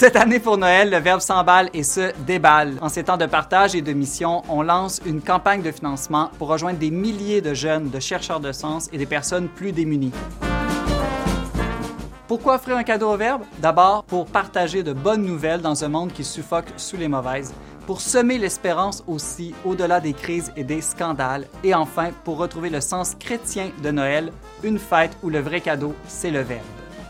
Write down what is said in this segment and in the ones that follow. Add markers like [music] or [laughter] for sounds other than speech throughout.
Cette année pour Noël, le Verbe s'emballe et se déballe. En ces temps de partage et de mission, on lance une campagne de financement pour rejoindre des milliers de jeunes, de chercheurs de sens et des personnes plus démunies. Pourquoi offrir un cadeau au Verbe? D'abord, pour partager de bonnes nouvelles dans un monde qui suffoque sous les mauvaises, pour semer l'espérance aussi au-delà des crises et des scandales, et enfin, pour retrouver le sens chrétien de Noël, une fête où le vrai cadeau, c'est le Verbe.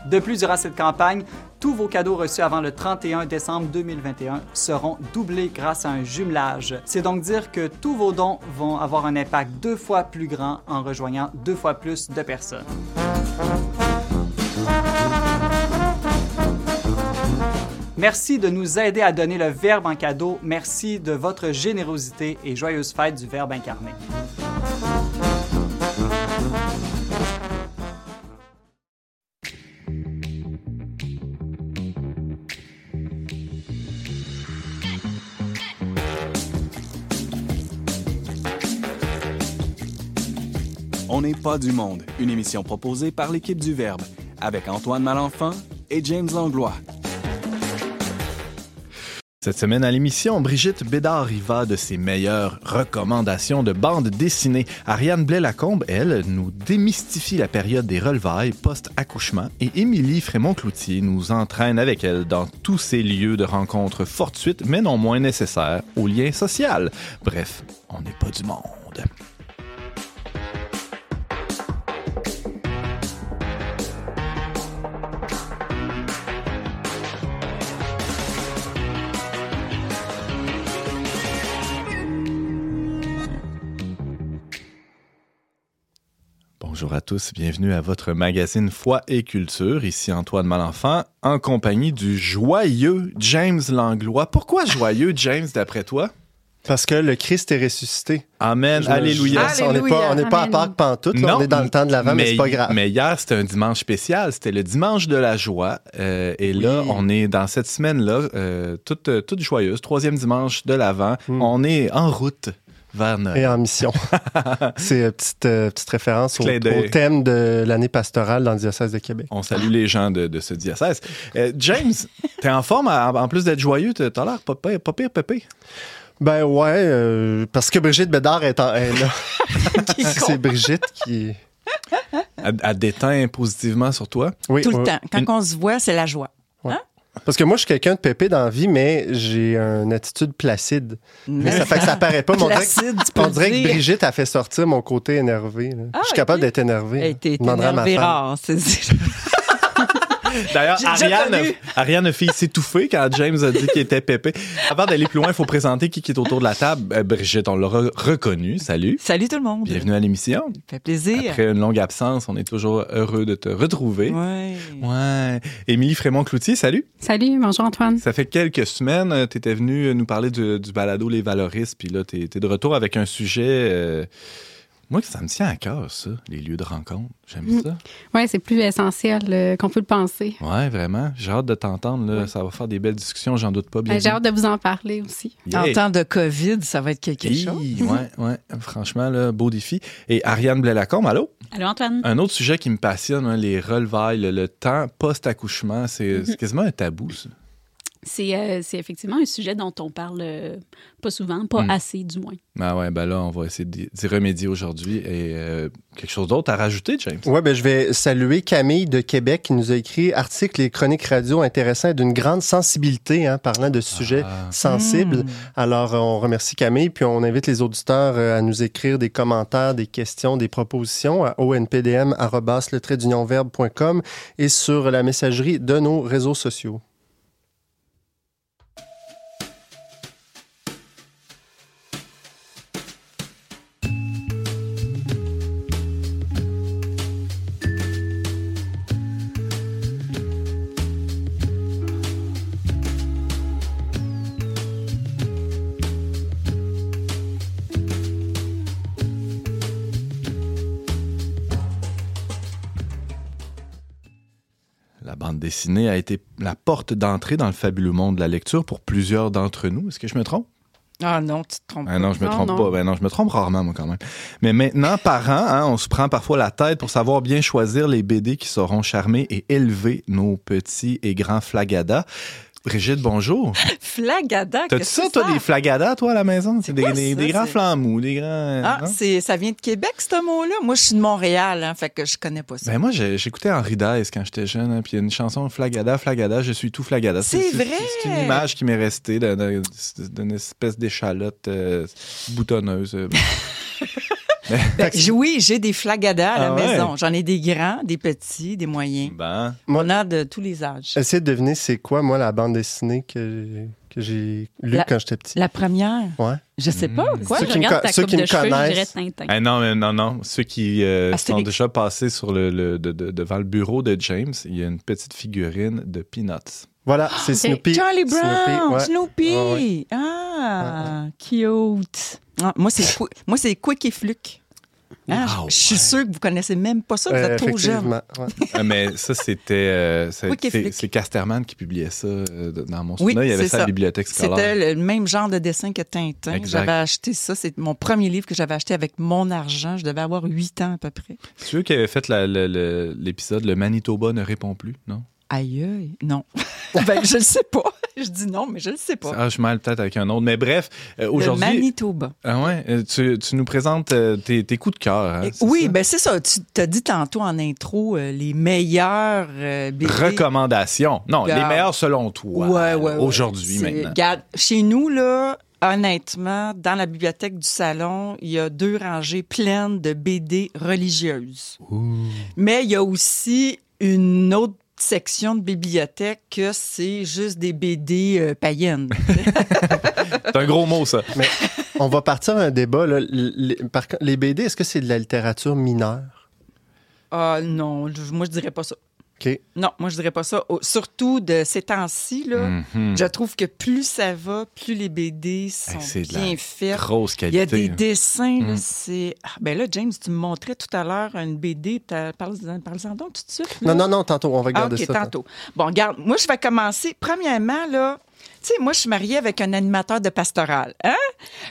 De plus, durant cette campagne, tous vos cadeaux reçus avant le 31 décembre 2021 seront doublés grâce à un jumelage. C'est donc dire que tous vos dons vont avoir un impact deux fois plus grand en rejoignant deux fois plus de personnes. Merci de nous aider à donner le Verbe en cadeau. Merci de votre générosité et joyeuse fête du Verbe incarné. On n'est pas du monde, une émission proposée par l'équipe du Verbe, avec Antoine Malenfant et James Langlois. Cette semaine à l'émission, Brigitte Bédard y va de ses meilleures recommandations de bande dessinée. Ariane Blais-Lacombe, elle, nous démystifie la période des relevailles post-accouchement et Émilie Frémont-Cloutier nous entraîne avec elle dans tous ces lieux de rencontres fortuites mais non moins nécessaires au lien social. Bref, on n'est pas du monde. Bonjour à tous, bienvenue à votre magazine Foi et Culture. Ici Antoine Malenfant, en compagnie du joyeux James Langlois. Pourquoi joyeux, James, d'après toi? Parce que le Christ est ressuscité. Amen, alléluia. On n'est pas, on n'est pas à. Pâques pantoute, là, on est dans le temps de l'avant, mais, c'est pas grave. Mais hier, c'était un dimanche spécial. C'était le dimanche de la joie. Euh, et là, Oui. on est dans cette semaine-là, euh, toute, toute joyeuse, troisième dimanche de l'Avent. Hmm. On est en route vers Noël. Et en mission. [laughs] c'est une petite, euh, petite référence au, thème de l'année pastorale dans le diocèse de Québec. On salue les gens de, de ce diocèse. Euh, James, t'es en forme, en, plus d'être joyeux, t'as l'air pas pire, pas pire, pépé. Ben ouais, euh, parce que Brigitte Bédard est, en, est là. [laughs] c'est Brigitte qui... Elle, elle déteint positivement sur toi. Oui, Tout le temps. Quand Une- on se voit, c'est la joie. Parce que moi, je suis quelqu'un de pépé dans la vie, mais j'ai une attitude placide. Mais ça fait que ça paraît pas. mais on dirait que- Placide, On dirait que. Brigitte a fait sortir mon côté énervé. là. Ah, je suis ok. capable d'être énervé. Hey, t'es énervé rare. c'est- [laughs] D'ailleurs, Ariane. Ariane a fait s'étouffer quand James a dit qu'il était pépé. Avant d'aller plus loin, il faut présenter qui, qui est autour de la table. Euh, Brigitte, on l'a re- reconnu. Salut. Salut tout le monde. Bienvenue à l'émission. Ça fait plaisir. Après une longue absence, on est toujours heureux de te retrouver. Ouais. Ouais. Émilie Frémont-Cloutier, salut. Salut, bonjour Antoine. Ça fait quelques semaines, tu étais venu nous parler du, du balado Les Valoristes, puis là, tu es, de retour avec un sujet. euh, moi, ça me tient à cœur, ça, les lieux de rencontre. J'aime Mm. ça. Oui, c'est plus essentiel euh, qu'on peut le penser. Ouais, vraiment. J'ai hâte de t'entendre. là. Ça va faire des belles discussions, j'en doute pas. Bien J'ai hâte de vous en parler aussi. Yeah. En temps de COVID, ça va être quelque Hi, chose. Ouais, ouais. Franchement, là, beau défi. Et Ariane Blais-Lacombe, allô? Allô Antoine? Un autre sujet qui me passionne, hein, les relevailles, le, le temps post-accouchement, c'est Mm-hmm. c'est quasiment un tabou, ça. C'est euh, c'est effectivement un sujet dont on parle euh, pas souvent, pas Mm. assez du moins. Ah ouais, ben là, on va essayer d'y remédier aujourd'hui. Et euh, quelque chose d'autre à rajouter, James? Ouais, ben, je vais saluer Camille de Québec qui nous a écrit articles et chroniques radio intéressants et d'une grande sensibilité, hein, parlant de sujets Ah. sensibles. Mm. Alors, on remercie Camille, puis on invite les auditeurs à nous écrire des commentaires, des questions, des propositions à onpdm.com et sur la messagerie de nos réseaux sociaux. Dessinée a été la porte d'entrée dans le fabuleux monde de la lecture pour plusieurs d'entre nous. Est-ce que je me trompe? Ah non, tu te trompes. Ah non, je me Non, trompe non. pas. Ben non, je me trompe rarement, moi, quand même. Mais maintenant, parents, hein, on se prend parfois la tête pour savoir bien choisir les BD qui sauront charmer et élever nos petits et grands flagadas. Brigitte, bonjour. [laughs] Flagada. T'as-tu ça, toi, des flagadas, toi, à la maison? C'est des, des, grands flammes des grands. Ah, non? c'est, ça vient de Québec, ce mot-là? Moi, je suis de Montréal, hein, fait que je connais pas ça. Ben moi, j'écoutais Henri Dice quand j'étais jeune, hein, puis il y a une chanson Flagada, Flagada, je suis tout Flagada. C'est vrai! C'est une image qui m'est restée d'un- d'un- d'une espèce d'échalote euh, boutonneuse. [laughs] [laughs] Ben, oui, j'ai des flagadas à la Ah ouais? maison. J'en ai des grands, des petits, des moyens. Ben, On a de tous les âges. Essayez de deviner c'est quoi, moi, la bande dessinée que, que j'ai lue La- quand j'étais petit. La première, Ouais. je sais pas. Mm. Quoi? Ceux je qui me regarde co- ta ceux coupe qui de me cheveux, je dirais connaissent. Tintin. eh non, non, non. Ceux qui euh, sont Astérix. déjà passés sur le, le- de- de- devant le bureau de James, il y a une petite figurine de Peanuts. Voilà, c'est ok. Snoopy. Charlie Brown, Snoopy, Snoopy. ouais. Ouais, Ah, cute. Ah, c'est [laughs] moi, c'est Quick et Fluke. Hein, Ah, je suis ouais. sûre que vous connaissez même pas ça, vous Euh, êtes trop jeune. effectivement, ouais. [laughs] Ah, mais ça, c'était. euh, Oui, c'est Casterman qui publiait ça euh, dans mon Oui, souvenir. il y avait ça à la bibliothèque scolaire. C'était le même genre de dessin que Tintin. J'avais acheté ça. C'est mon premier livre que j'avais acheté avec mon argent. Je devais avoir 8 ans à peu près. C'est eux qui avaient fait l'épisode Le Manitoba ne répond plus, non? Aïe. Non. [laughs] ben, je le sais pas. Je dis non, mais je le sais pas. Ah, je mêle peut-être avec un autre. Mais bref, euh, aujourd'hui. Manitoba. Ah ouais, euh, tu, tu nous présentes euh, tes, tes coups de cœur. hein, oui, ça? ben c'est ça. Tu t'as dit tantôt en intro euh, les meilleurs euh, BD. Recommandations. Non, les meilleurs selon toi. Ouais, ouais, ouais. Aujourd'hui, maintenant. Regarde, chez nous, là, honnêtement, dans la bibliothèque du salon, il y a deux rangées pleines de BD religieuses. Mais il y a aussi une autre section de bibliothèque que c'est juste des BD euh, païennes. [laughs] C'est un gros mot, ça. On va partir à un débat. là. Les, par les BD, est-ce que c'est de la littérature mineure? Ah non, je- moi je dirais pas ça. Non, moi je dirais pas ça. Surtout de ces temps-ci, là, Mhm. je trouve que plus ça va, plus les BD sont Hey, bien faits. Grosse Il y a qualité. des dessins, là, Mm. c'est... Ah, ben là, James, tu me montrais tout à l'heure une BD. Parle-en parle-en donc tout de suite. là. Non, non, non, tantôt, on va Ah, garder OK, ça. tantôt. Bon, regarde, moi, je vais commencer. Premièrement, là, sais, moi, je suis mariée avec un animateur de pastoral. Hein?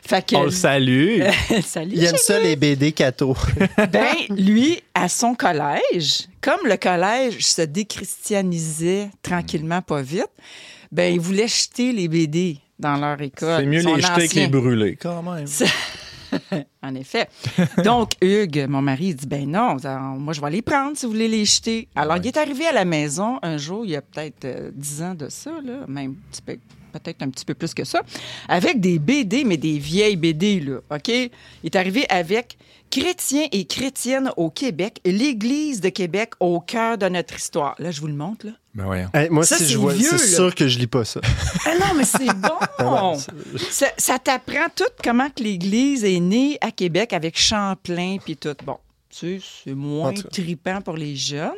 Fait que... On le salue. [laughs] Salut, Il aime ça, les BD cathos. [laughs] Ben, lui, à son collège, comme le collège se déchristianisait tranquillement, pas vite, ben, il voulait jeter les BD dans leur école. C'est mieux Son les jeter que les brûler, quand même. [laughs] En effet. Donc, Hugues, mon mari, il dit Ben non, moi, je vais les prendre si vous voulez les jeter. Alors, il est arrivé à la maison un jour, il y a peut-être euh, 10 ans de ça, là, même un petit peu- peut-être un petit peu plus que ça, avec des BD, mais des vieilles BD, là, OK? Il est arrivé avec Chrétiens et chrétiennes au Québec, l'Église de Québec au cœur de notre histoire. Là, je vous le montre, là. Ben voyons. Hey, moi, Ça, si c'est je vois, c'est sûr que je lis pas ça. [laughs] Ah non, mais c'est [laughs] bon! ça ça t'apprend tout comment que l'Église est née à Québec avec Champlain puis tout. Bon, tu sais, c'est moins tripant pour les jeunes.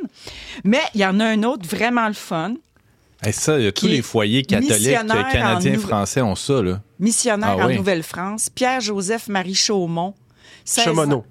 Mais il y en a un autre vraiment le fun. Hey, ça, il y a tous Qui est les foyers catholiques missionnaire euh, canadiens, français ont ça, là. Missionnaire Ah en oui. Nouvelle-France, Pierre-Joseph-Marie Chaumont. 16 Chaumonot. ans.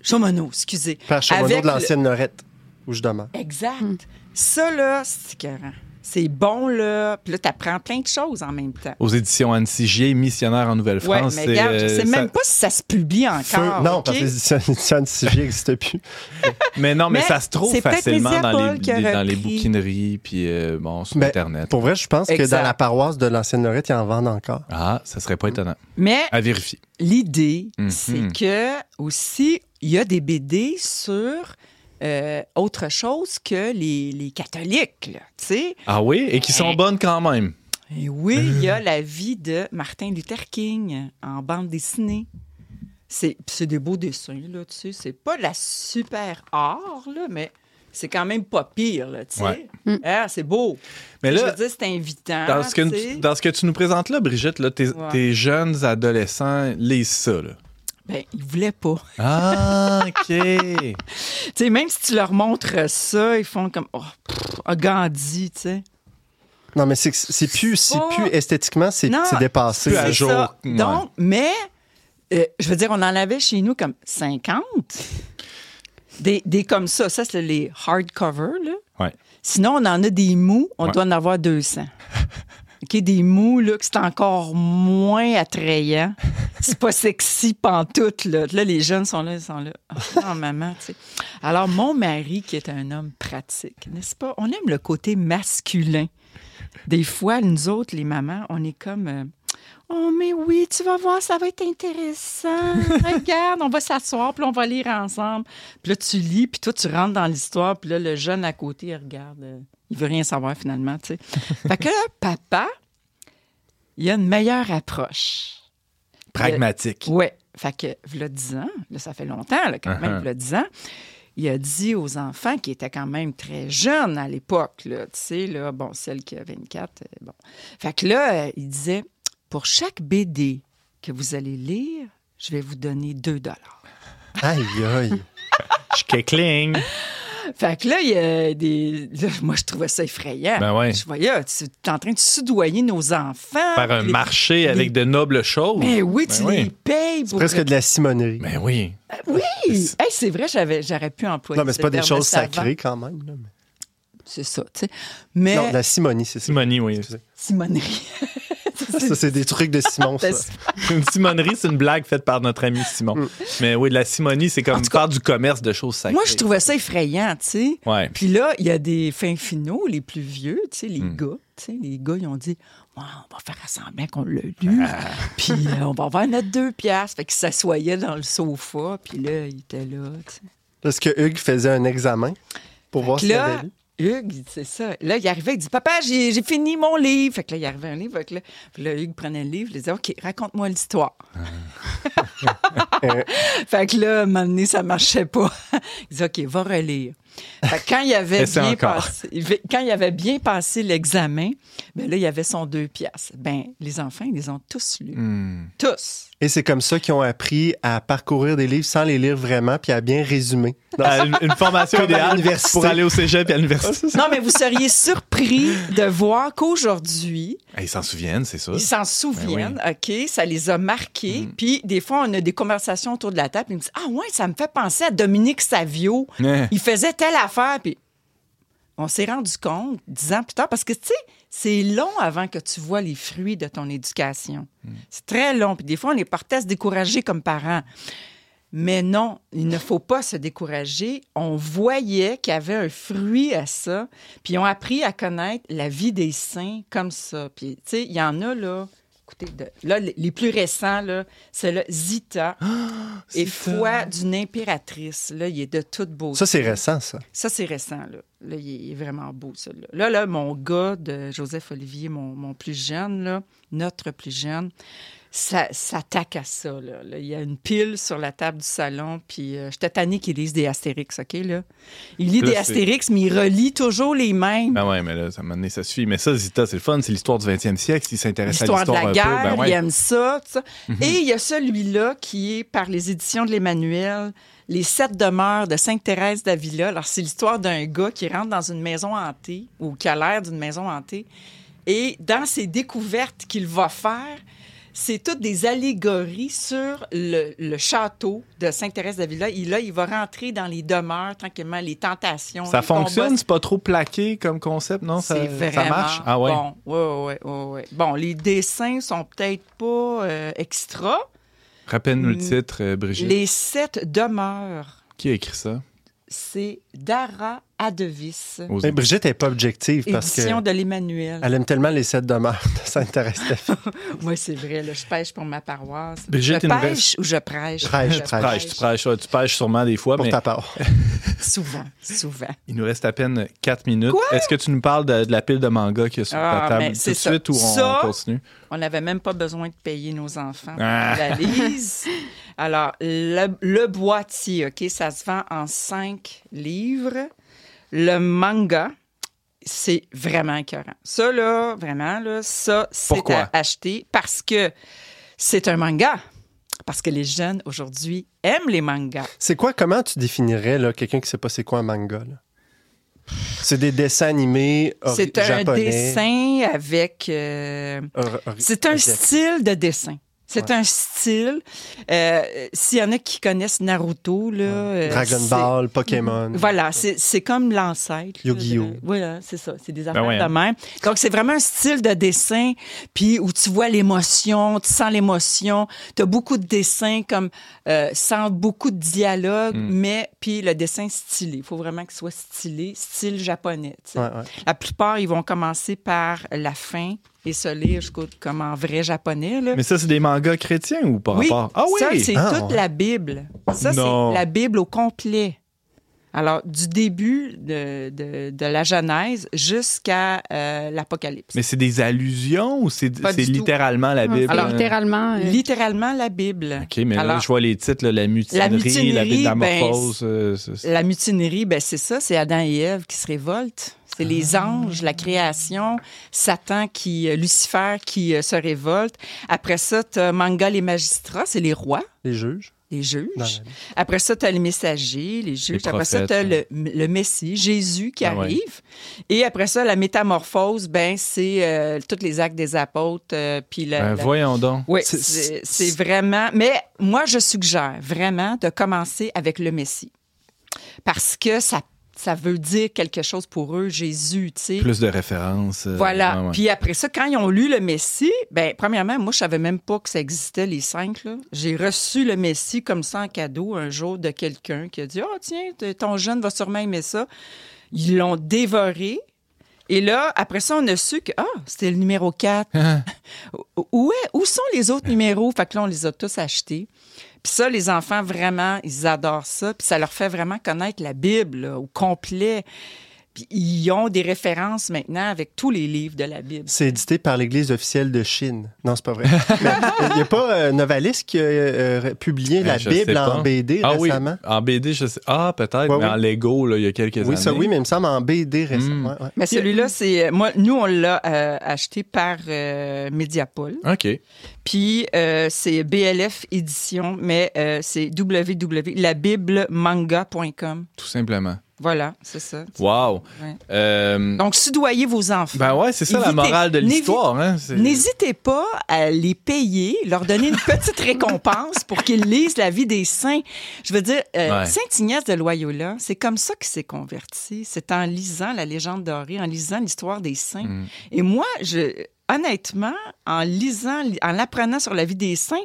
Chaumonot, excusez. Père Chaumonot Avec de le- l'ancienne Norette, où je demeure. Exact. Ça, là, c'est écœurant. C'est bon, là. Puis là, t'apprends plein de choses en même temps. Aux éditions Anne Sigier, missionnaire en Ouais, Nouvelle-France. mais c'est, regarde, je euh, sais ça- même pas si ça se publie encore. Feu- non, parce que les éditions éditions de Sigier n'existent plus. [laughs] Mais non, mais, Mais ça se trouve facilement dans les, dans bouquineries, puis euh, bon, sur Ben, Internet. Pour vrai, je pense que dans la paroisse de l'ancienne Norette, ils en vendent encore. Ah, ça serait pas étonnant. Mais À vérifier. l'idée, Mhm. c'est que aussi, il y a des BD sur euh, autre chose que les, les catholiques, tu sais. Ah oui? Et qui sont Eh. bonnes quand même. Et oui, il y a la vie de Martin Luther King en bande dessinée. C'est c'est des beaux dessins, là, tu sais. C'est pas de la super art, là, mais c'est quand même pas pire, là, tu sais. Ouais. Ah, c'est beau. Mais je là, veux dire, c'est invitant. dans ce, que, tu sais. dans ce que tu nous présentes là, Brigitte, là, tes, Ouais. tes jeunes adolescents lisent ça. Là. Ben, ils voulaient pas. Ah, [laughs] OK. Tu sais, même si tu leur montres ça, ils font comme oh, pff, ah, Gandhi, tu sais. Non, mais c'est que c'est plus, c'est pas- plus esthétiquement, c'est dépassé. plus à C'est jour. ça. Ouais. Donc, mais euh, je veux dire, on en avait chez nous comme 50. Des, des comme ça. Ça, c'est les hardcover, là. Ouais. Sinon, on en a des mous, on Ouais. doit en avoir 200. [laughs] OK, des mous, là, que c'est encore moins attrayant. [laughs] c'est pas sexy pantoute, là. Là, les jeunes sont là, ils sont là. Oh, maman, tu sais. Alors, mon mari, qui est un homme pratique, n'est-ce pas? On aime le côté masculin. Des fois, nous autres, les mamans, on est comme... euh, Oh, mais oui, tu vas voir, ça va être intéressant. [laughs] Regarde, on va s'asseoir, puis on va lire ensemble. Puis là, tu lis, puis toi, tu rentres dans l'histoire, puis là, le jeune à côté, il regarde. Il veut rien savoir, finalement, tu sais. [laughs] fait que là, papa, il a une meilleure approche. Pragmatique. Oui. Fait que, v'là 10 ans, là, ça fait longtemps, là, quand même, Uh-huh. v'là 10 ans, il a dit aux enfants qui étaient quand même très jeunes à l'époque, tu sais, là, bon, celle qui a 24, euh, bon. Fait que là, euh, il disait, pour chaque BD que vous allez lire, je vais vous donner 2 dollars. Aïe, aïe. [laughs] Schkeckling. Fait que là, il y a des... là, moi, je trouvais ça effrayant. Ben ouais. Je voyais, tu es en train de soudoyer nos enfants. Faire un Les- marché les- avec de nobles choses. Mais oui, tu Ben oui. les payes pour... Presque de la simonerie. Ben oui. Oui! Hey, c'est vrai, j'avais, j'aurais pu employer Non, mais c'est ce pas des choses savant. sacrées quand même. mais- C'est ça, tu sais. Mais Non, de la simonie, c'est ça. Simonie, oui. Simonerie. [laughs] [laughs] Ça, c'est des trucs de Simon, ça. [laughs] Une simonerie, c'est une blague faite par notre ami Simon. Mm. Mais oui, de la simonie, c'est comme faire du commerce de choses sacrées. Moi, je trouvais ça effrayant, tu sais. Ouais. Puis là, il y a des fins finaux, les plus vieux, tu sais, les Hmm. gars. Tu sais, les gars, ils ont dit on va faire semblant qu'on l'a lu. Ah. [laughs] Puis euh, on va avoir notre deux piastres. Fait qu'ils s'assoyaient dans le sofa. Puis là, il était là, tu sais. Est-ce que Hugues faisait un examen pour voir avait là, lu? Hugues, c'est ça. Là, il arrivait, il dit Papa, j'ai j'ai fini mon livre. Fait que là, il arrivait un livre. Fait que là, puis là, Hugues prenait le livre, il disait OK, raconte-moi l'histoire. [laughs] fait que là, à un moment donné, ça marchait pas. il disait OK, va relire. Fait que quand il avait bien encore. passé, quand il avait bien passé l'examen, ben là, il y avait son deux piastres. Ben, les enfants, ils les ont tous lus. Hmm. Tous. Et c'est comme ça qu'ils ont appris à parcourir des livres sans les lire vraiment, puis à bien résumer. Une, une formation [laughs] idéale pour aller au cégep et à l'université. Non, mais vous seriez surpris de voir qu'aujourd'hui, Ah, Ils s'en souviennent, c'est ça. Ils s'en souviennent, OK? Ça les a marqués. Puis, des fois, on a des conversations autour de la table. Ils me disent Ah, ouais, ça me fait penser à Dominique Savio. Ouais. Il faisait telle affaire. Puis, on s'est rendu compte dix ans plus tard, parce que, tu sais, c'est long avant que tu vois les fruits de ton éducation. C'est très long. Puis, des fois, on est porté à se décourager comme parents. Mais non, il ne faut pas se décourager. On voyait qu'il y avait un fruit à ça. Puis ils ont appris à connaître la vie des saints comme ça. Puis, tu sais, il y en a, là. Écoutez, de- là, les plus récents, là, c'est le Zita [gasps] et Zita. foi d'une impératrice. Là, il est de toute beauté. Ça, c'est récent, ça. Ça, c'est récent, là. Là, il est vraiment beau, celui-là. Là, là, mon gars de Joseph Olivier, mon, mon plus jeune, là, notre plus jeune, ça s'attaque à ça, là. Il y a une pile sur la table du salon, puis euh, j'étais tannée qu'il lise des Astérix, OK, là? Il lit Là, des Astérix, mais il relit toujours les mêmes. Ben ouais, mais là, ça donné, ça suffit. Mais ça, Zita, c'est le fun, c'est l'histoire du 20e siècle. S'il s'intéresse à L'histoire de la un guerre, peu, ben ouais. il aime ça, ça. Mhm. Et il y a celui-là qui est par les éditions de l'Emmanuel, Les sept demeures de Sainte-Thérèse d'Avila. Alors, c'est l'histoire d'un gars qui rentre dans une maison hantée ou qui a l'air d'une maison hantée. Et dans ses découvertes qu'il va faire, c'est toutes des allégories sur le, le château de Sainte-Thérèse d'Avila. Et là, il va rentrer dans les demeures tranquillement, les tentations. Ça les fonctionne, c'est pas trop plaqué comme concept, non? Ça, C'est vraiment ça marche? Ah ouais. bon. Ouais, ouais, ouais, ouais. Bon, les dessins sont peut-être pas euh, extra. Rappelle-nous le titre, euh, Brigitte. Les sept demeures, Qui a écrit ça? C'est Dara Adevis, Mais Brigitte n'est pas objective parce que édition de l'Emmanuel. elle aime tellement les sept demeures [laughs] de Sainte-Thérèse. [laughs] Moi, c'est vrai, là, je pêche pour ma paroisse. Brigitte, je pêche ou je prêche? Prêche, Je prêche. Tu prêches, tu prêches, ouais, tu pêches sûrement des fois, pour mais ta part. [laughs] Souvent, souvent. il nous reste à peine 4 minutes. Est-ce que tu nous parles de, de la pile de manga qu'il y a sur Ah, ta table ben, tout de c'est ça. suite ou on Ça, continue? On n'avait même pas besoin de payer nos enfants Ah. la lisent. Alors, le, le boîtier, OK, ça se vend en cinq livres. Le manga, c'est vraiment écœurant. Ça, là, vraiment, là, ça, c'est à acheter parce que c'est un manga. Parce que les jeunes, aujourd'hui, aiment les mangas. C'est quoi, comment tu définirais là, quelqu'un qui sait pas c'est quoi un manga? là? C'est des dessins animés C'est un japonais. dessin avec... euh, c'est un style de dessin. C'est un style. Euh, S'il y en a qui connaissent Naruto, là. euh, Dragon Ball, Pokémon. Voilà, c'est c'est comme l'ancêtre. Yu-Gi-Oh! Voilà, c'est ça. C'est des affaires ouais, de hein. même. Donc, c'est vraiment un style de dessin, puis où tu vois l'émotion, tu sens l'émotion. Tu as beaucoup de dessins comme euh, sans beaucoup de dialogue, Mm. mais puis le dessin stylé. Il faut vraiment qu'il soit stylé, style japonais. La plupart, ils vont commencer par la fin et se lire jusqu'au comme en vrai japonais. Là. Mais ça, c'est des mangas chrétiens ou par Oui, rapport? Ah oui! ça, c'est Ah, toute ouais. la Bible. Ça, c'est la Bible au complet. Alors, du début de, de, de la Genèse jusqu'à euh, l'Apocalypse. Mais c'est des allusions ou c'est tout. littéralement la Bible? Alors, euh? littéralement, euh, Littéralement, la Bible. OK, mais là, Alors, je vois les titres, là, la mutinerie, la, mutinerie, métamorphose. euh, c'est- c'est- La mutinerie, ben, c'est ça, c'est Adam et Ève qui se révoltent. C'est les Ah. anges, la création, Satan qui, euh, Lucifer qui euh, se révolte. Après ça, tu as Manga les magistrats, c'est les rois, Les juges. Les juges. Après ça, tu as les messagers, les juges. Les après ça, tu as le, le Messie, Jésus qui Ah ouais. arrive. Et après ça, la métamorphose, ben, c'est euh, tous les actes des apôtres. euh, puis la- Ben, la- voyons donc. Oui, c'est vraiment. Mais moi, je suggère vraiment de commencer avec le Messie. Parce que ça, ça veut dire quelque chose pour eux, Jésus, tu sais. Plus de références. euh, Voilà. ouais, ouais. Puis après ça, quand ils ont lu le Messie, ben premièrement, moi, je savais même pas que ça existait, les cinq. là. J'ai reçu le Messie comme ça en cadeau un jour de quelqu'un qui a dit Ah, tiens, t- ton jeune va sûrement aimer ça. Ils l'ont dévoré. Et là, après ça, on a su que, ah, c'était le numéro 4. [laughs] où, est- où sont les autres numéros? Fait que là, on les a tous achetés. Puis ça, les enfants, vraiment, ils adorent ça. Puis ça leur fait vraiment connaître la Bible là, au complet. Puis ils ont des références maintenant avec tous les livres de la Bible. C'est édité par l'Église officielle de Chine. Non, c'est pas vrai. [laughs] Il n'y a pas euh, Novalis qui a euh, publié la Ben, Bible en. BD Ah oui, récemment? en BD, je sais. Ah, peut-être, Ouais, mais oui. en Lego, là, il y a quelques années. Oui, ça oui, mais il me semble en BD Mm. récemment. ouais, ouais. Mais celui-là, c'est. Moi, nous, on l'a euh, acheté par euh, Mediapol. OK. Puis euh, c'est BLF édition, mais euh, c'est www.labiblemanga.com. Tout simplement. Voilà, c'est ça. Wow. Ouais. Euh, Donc, soudoyez vos enfants. ben ouais, c'est ça la morale de l'histoire. Hein? N'hésitez pas à les payer, leur donner une petite récompense pour qu'ils lisent la vie des saints. Je veux dire, euh, Ouais. Saint Ignace de Loyola, c'est comme ça qu'il s'est converti. C'est en lisant la légende dorée, en lisant l'histoire des saints. Mm. Et moi, je, honnêtement, en lisant, en apprenant sur la vie des saints,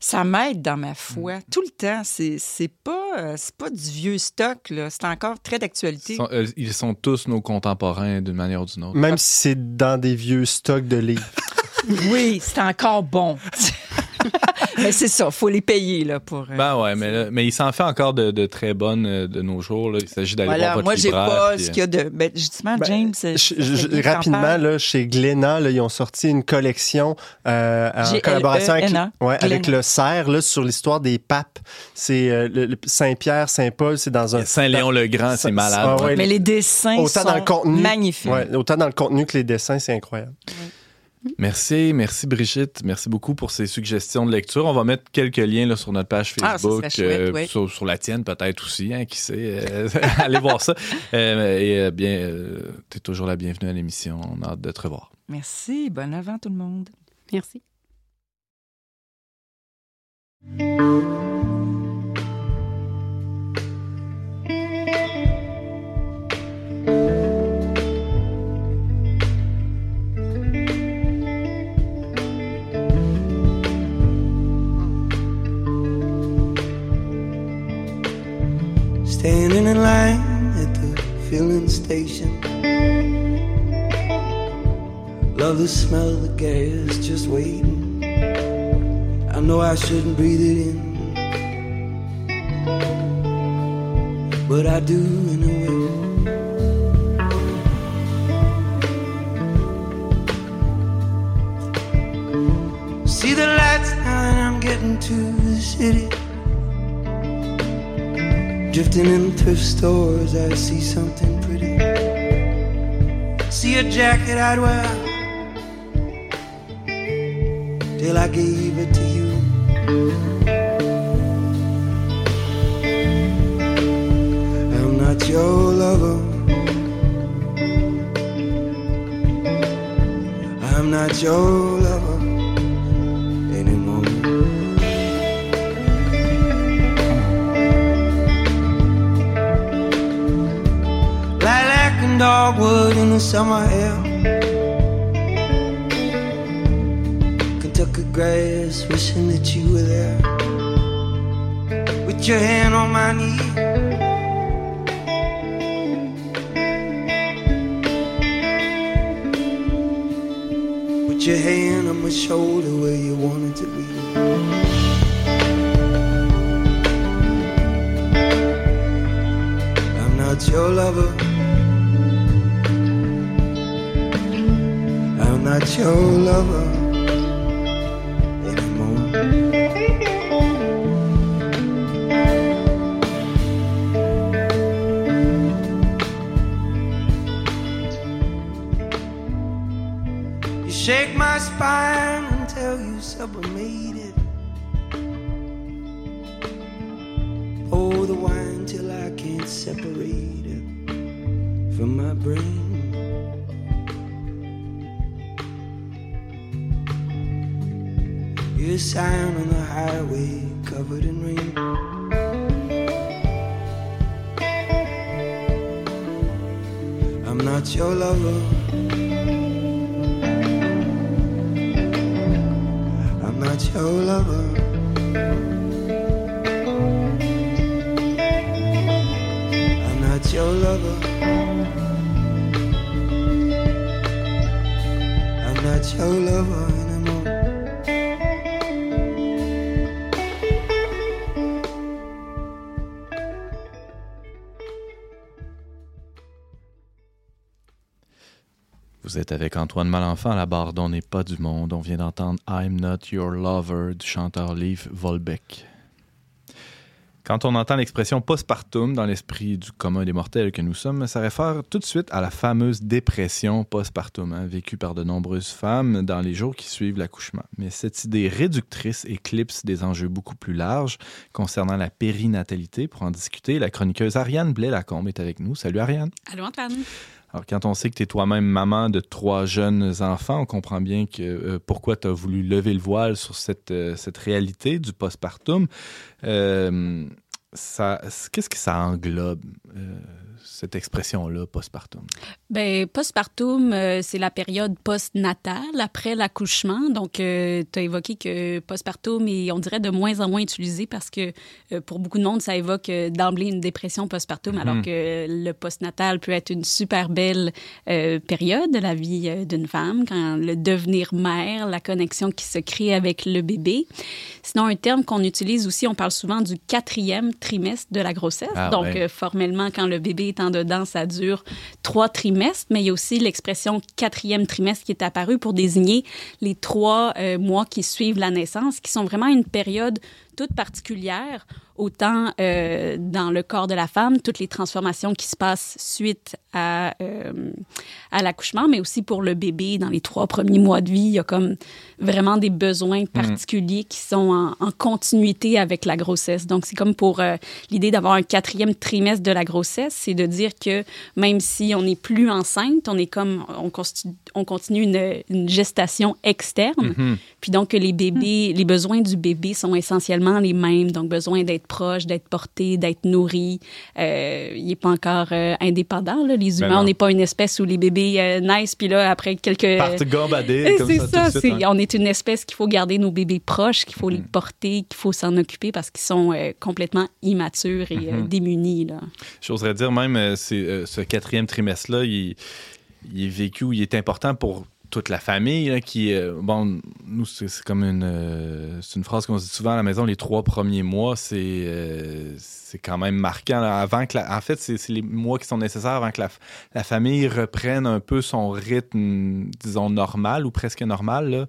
ça m'aide dans ma foi. Tout le temps. C'est c'est pas, euh, c'est pas du vieux stock, là. C'est encore très d'actualité. Ils sont, euh, ils sont tous nos contemporains d'une manière ou d'une autre. Même si c'est dans des vieux stocks de livres. [laughs] Oui, c'est encore bon. [laughs] [laughs] Mais c'est ça, faut les payer là pour. euh, Ben ouais, mais, là- mais il s'en fait encore de, de très bonnes euh, de nos jours. là. Il s'agit d'aller voilà, voir votre moi j'ai pas puis, ce euh, qu'il y a de. Ben, justement, Ben, James. c'est- Je- c'est je- rapidement, là, chez Glénat, là, ils ont sorti une collection euh, en G-L-E-N-A, collaboration avec, ouais, avec Glénat. le CERF là, sur l'histoire des papes. C'est euh, le- le Saint-Pierre, Saint-Paul, c'est dans un... Saint-Léon-le-Grand, c'est Ça- malade. ah ouais, Mais les dessins Autant sont dans le contenu. magnifiques. Ouais, autant dans le contenu que les dessins, c'est incroyable. Merci, merci Brigitte. Merci beaucoup pour ces suggestions de lecture. On va mettre quelques liens là, sur notre page Ah, ça Facebook, chouette, oui. sur, sur la tienne peut-être aussi, hein, qui sait. euh, [laughs] allez voir ça. Euh, et euh, bien, tu es toujours la bienvenue à l'émission. On a hâte de te revoir. Merci. Bon avant tout le monde. merci. In line at the filling station. Love the smell of the gas just waiting. I know I shouldn't breathe it in, but I do anyway. Drifting in thrift stores, I see something pretty. See a jacket I'd wear shake my spine until you sublimated. Pour the wine till I can't separate it from my brain. You're sign on the highway covered in rain. I'm not your lover. Not your lover. I'm not your lover. I'm not your lover Vous êtes avec Antoine Malenfant à la barre dont n'est pas du monde. On vient d'entendre I'm Not Your Lover du chanteur Leif Volbeck. Quand on entend l'expression postpartum dans l'esprit du commun des mortels que nous sommes, ça réfère tout de suite à la fameuse dépression postpartum, hein, vécue par de nombreuses femmes dans les jours qui suivent l'accouchement. Mais cette idée réductrice éclipse des enjeux beaucoup plus larges concernant la périnatalité. Pour en discuter, la chroniqueuse Ariane Blais-Lacombe est avec nous. Salut Ariane. Allô, Antoine? Quand on sait que tu es toi-même maman de trois jeunes enfants, on comprend bien euh, pourquoi tu as voulu lever le voile sur cette, euh, réalité du postpartum. Euh, qu'est-ce que ça englobe, cette expression-là, postpartum? Ben, postpartum, euh, c'est la période postnatale après l'accouchement. Donc, tu as évoqué que postpartum est, on dirait, de moins en moins utilisé parce que euh, pour beaucoup de monde, ça évoque euh, d'emblée une dépression postpartum, alors que le postnatal peut être une super belle euh, période de la vie euh, d'une femme, quand le devenir mère, la connexion qui se crée avec le bébé. Sinon, un terme qu'on utilise aussi, on parle souvent du quatrième trimestre de la grossesse. Ah, Donc, ouais. euh, formellement, quand le bébé est en dedans, ça dure trois trimestres, mais il y a aussi l'expression quatrième trimestre qui est apparue pour désigner les trois euh, mois qui suivent la naissance, qui sont vraiment une période toute particulière, autant euh, dans le corps de la femme, toutes les transformations qui se passent suite à, euh, à l'accouchement, mais aussi pour le bébé dans les trois premiers mois de vie. Il y a comme vraiment des besoins particuliers qui sont en, en continuité avec la grossesse. Donc, c'est comme pour euh, l'idée d'avoir un quatrième trimestre de la grossesse, c'est de dire que même si on n'est plus enceinte, on est comme, on, continue une, une gestation externe. Puis donc, que les bébés, les besoins du bébé sont essentiellement les mêmes. Donc, besoin d'être proche, d'être porté, d'être nourri. Euh, il n'est pas encore euh, indépendant. Là. Les Ben humains, on n'est pas une espèce où les bébés euh, naissent, puis là, après quelques... Partent gambader comme c'est ça, ça, tout de suite, c'est- hein. on est une espèce qu'il faut garder nos bébés proches, qu'il faut les porter, qu'il faut s'en occuper parce qu'ils sont euh, complètement immatures et euh, démunis. Là. J'oserais dire même, euh, c'est, euh, ce quatrième trimestre-là, il, il est vécu, il est important pour toute la famille, là, qui, euh, bon, nous, c'est, comme une, euh, c'est une phrase qu'on se dit souvent à la maison, les trois premiers mois, c'est, euh, c'est quand même marquant. là. avant que la- en fait, c'est, les mois qui sont nécessaires avant que la, la famille reprenne un peu son rythme, disons, normal ou presque normal.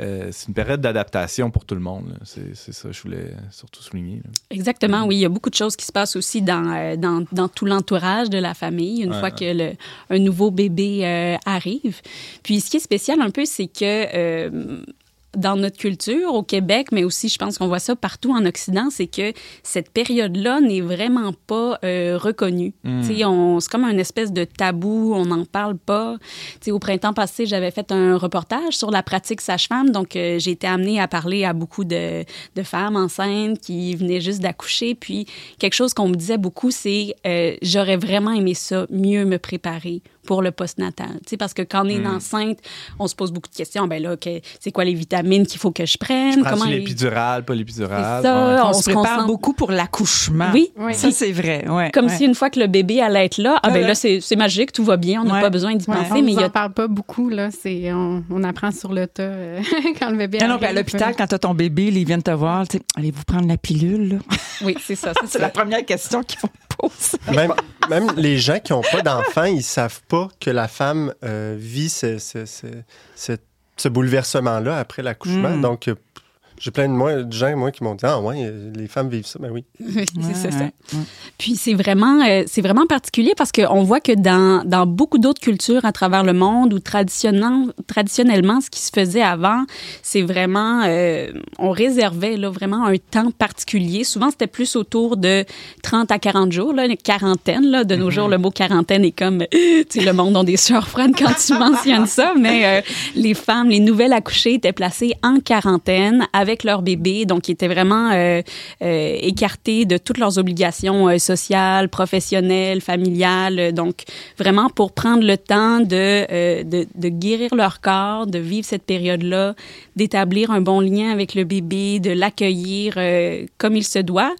Euh, c'est une période d'adaptation pour tout le monde. C'est, ça que je voulais surtout souligner. là. Exactement, oui. Il y a beaucoup de choses qui se passent aussi dans, euh, dans, dans tout l'entourage de la famille une Ouais, fois ouais. que le, un nouveau bébé euh, arrive. Puis ce qui est spécial un peu, c'est que dans notre culture au Québec, mais aussi je pense qu'on voit ça partout en Occident, c'est que cette période-là n'est vraiment pas euh, reconnue. On- C'est comme un espèce de tabou, on n'en parle pas. Tu sais, au printemps passé, j'avais fait un reportage sur la pratique sage-femme, donc euh, j'ai été amenée à parler à beaucoup de, de femmes enceintes qui venaient juste d'accoucher. Puis quelque chose qu'on me disait beaucoup, c'est euh, j'aurais vraiment aimé ça, mieux me préparer pour le postnatal. Tu sais, parce que quand on est Mm. enceinte, on se pose beaucoup de questions. Ben là, que- c'est quoi les vitamines qu'il faut que je prenne? Les- l'épidural, pas l'épidural? C'est ça. Ouais. On, on se se prépare concentre- beaucoup pour l'accouchement. Oui. Oui. Ça, c'est vrai. Ouais, Comme ouais. si une fois que le bébé allait être là, ah ben là, c'est c'est magique, tout va bien, on n'a Ouais. pas besoin d'y Ouais. penser, On mais nous il y en a parle pas beaucoup, là. C'est, on, on apprend sur le tas euh, [laughs] quand le bébé Non, non, puis à arrive. l'hôpital, quand tu as ton bébé, ils viennent te voir. tu sais, Allez-vous prendre la pilule? là? Oui, c'est ça. C'est [laughs] la première question qu'ils vont Même, même les gens qui n'ont pas d'enfants, ils savent pas que la femme euh, vit ce, ce- ce- ce- ce bouleversement-là après l'accouchement. Mm. Donc, euh, j'ai plein de, moi, de gens, moi, qui m'ont dit Ah, ouais, les femmes vivent ça. Ben oui. [laughs] c'est ça, ça. Ouais, ouais. Puis c'est vraiment, euh, c'est vraiment particulier parce qu'on voit que dans, dans beaucoup d'autres cultures à travers le monde, où traditionnellement, traditionnellement ce qui se faisait avant, c'est vraiment, euh, on réservait là, vraiment un temps particulier. Souvent, c'était plus autour de 30 à 40 jours, là, une quarantaine. Là. De nos jours, le mot quarantaine est comme, [laughs] tu sais, le monde ont des sueurs froides quand tu [laughs] mentionnes ça, mais euh, les femmes, les nouvelles accouchées étaient placées en quarantaine avec leur bébé, donc ils étaient vraiment euh, euh, écartés de toutes leurs obligations euh, sociales, professionnelles, familiales. Donc vraiment pour prendre le temps de, euh, de, de guérir leur corps, de vivre cette période-là, d'établir un bon lien avec le bébé, de l'accueillir comme il se doit.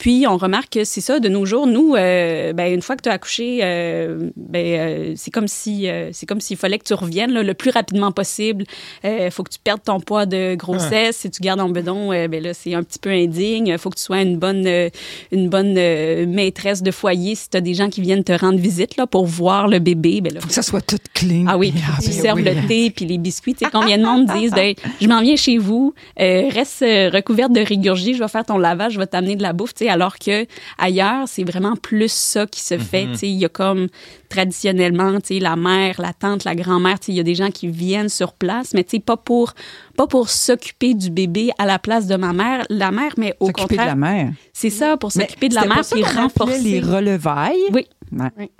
Puis, on remarque que c'est ça, de nos jours, nous, euh, ben, une fois que tu as accouché, euh, ben, euh, c'est comme si euh, c'est comme s'il fallait que tu reviennes là, le plus rapidement possible. Il faut que tu perdes ton poids de grossesse. Si tu gardes en bedon, euh, ben là, c'est un petit peu indigne. Il faut que tu sois une bonne, euh, une bonne euh, maîtresse de foyer si tu as des gens qui viennent te rendre visite là, pour voir le bébé. Ben là, Faut que ça soit tout clean. ah oui, Ah, puis tu ben serves oui. le thé puis les biscuits. Tu sais, combien de monde disent ben, je m'en viens chez vous, euh, reste euh, recouverte de rigurgie, je vais faire ton lavage, je vais t'amener de la bouffe. Tu sais, alors que ailleurs, c'est vraiment plus ça qui se fait. Tu sais, il y a comme traditionnellement, tu sais, la mère, la tante, la grand-mère, tu sais, il y a des gens qui viennent sur place, mais tu sais, pas pour pas pour s'occuper du bébé à la place de ma mère, la mère, mais au S'occuper de la contraire, mère. c'est ça, pour s'occuper de la mère puis renforcer. les relevailles? Oui. Ouais.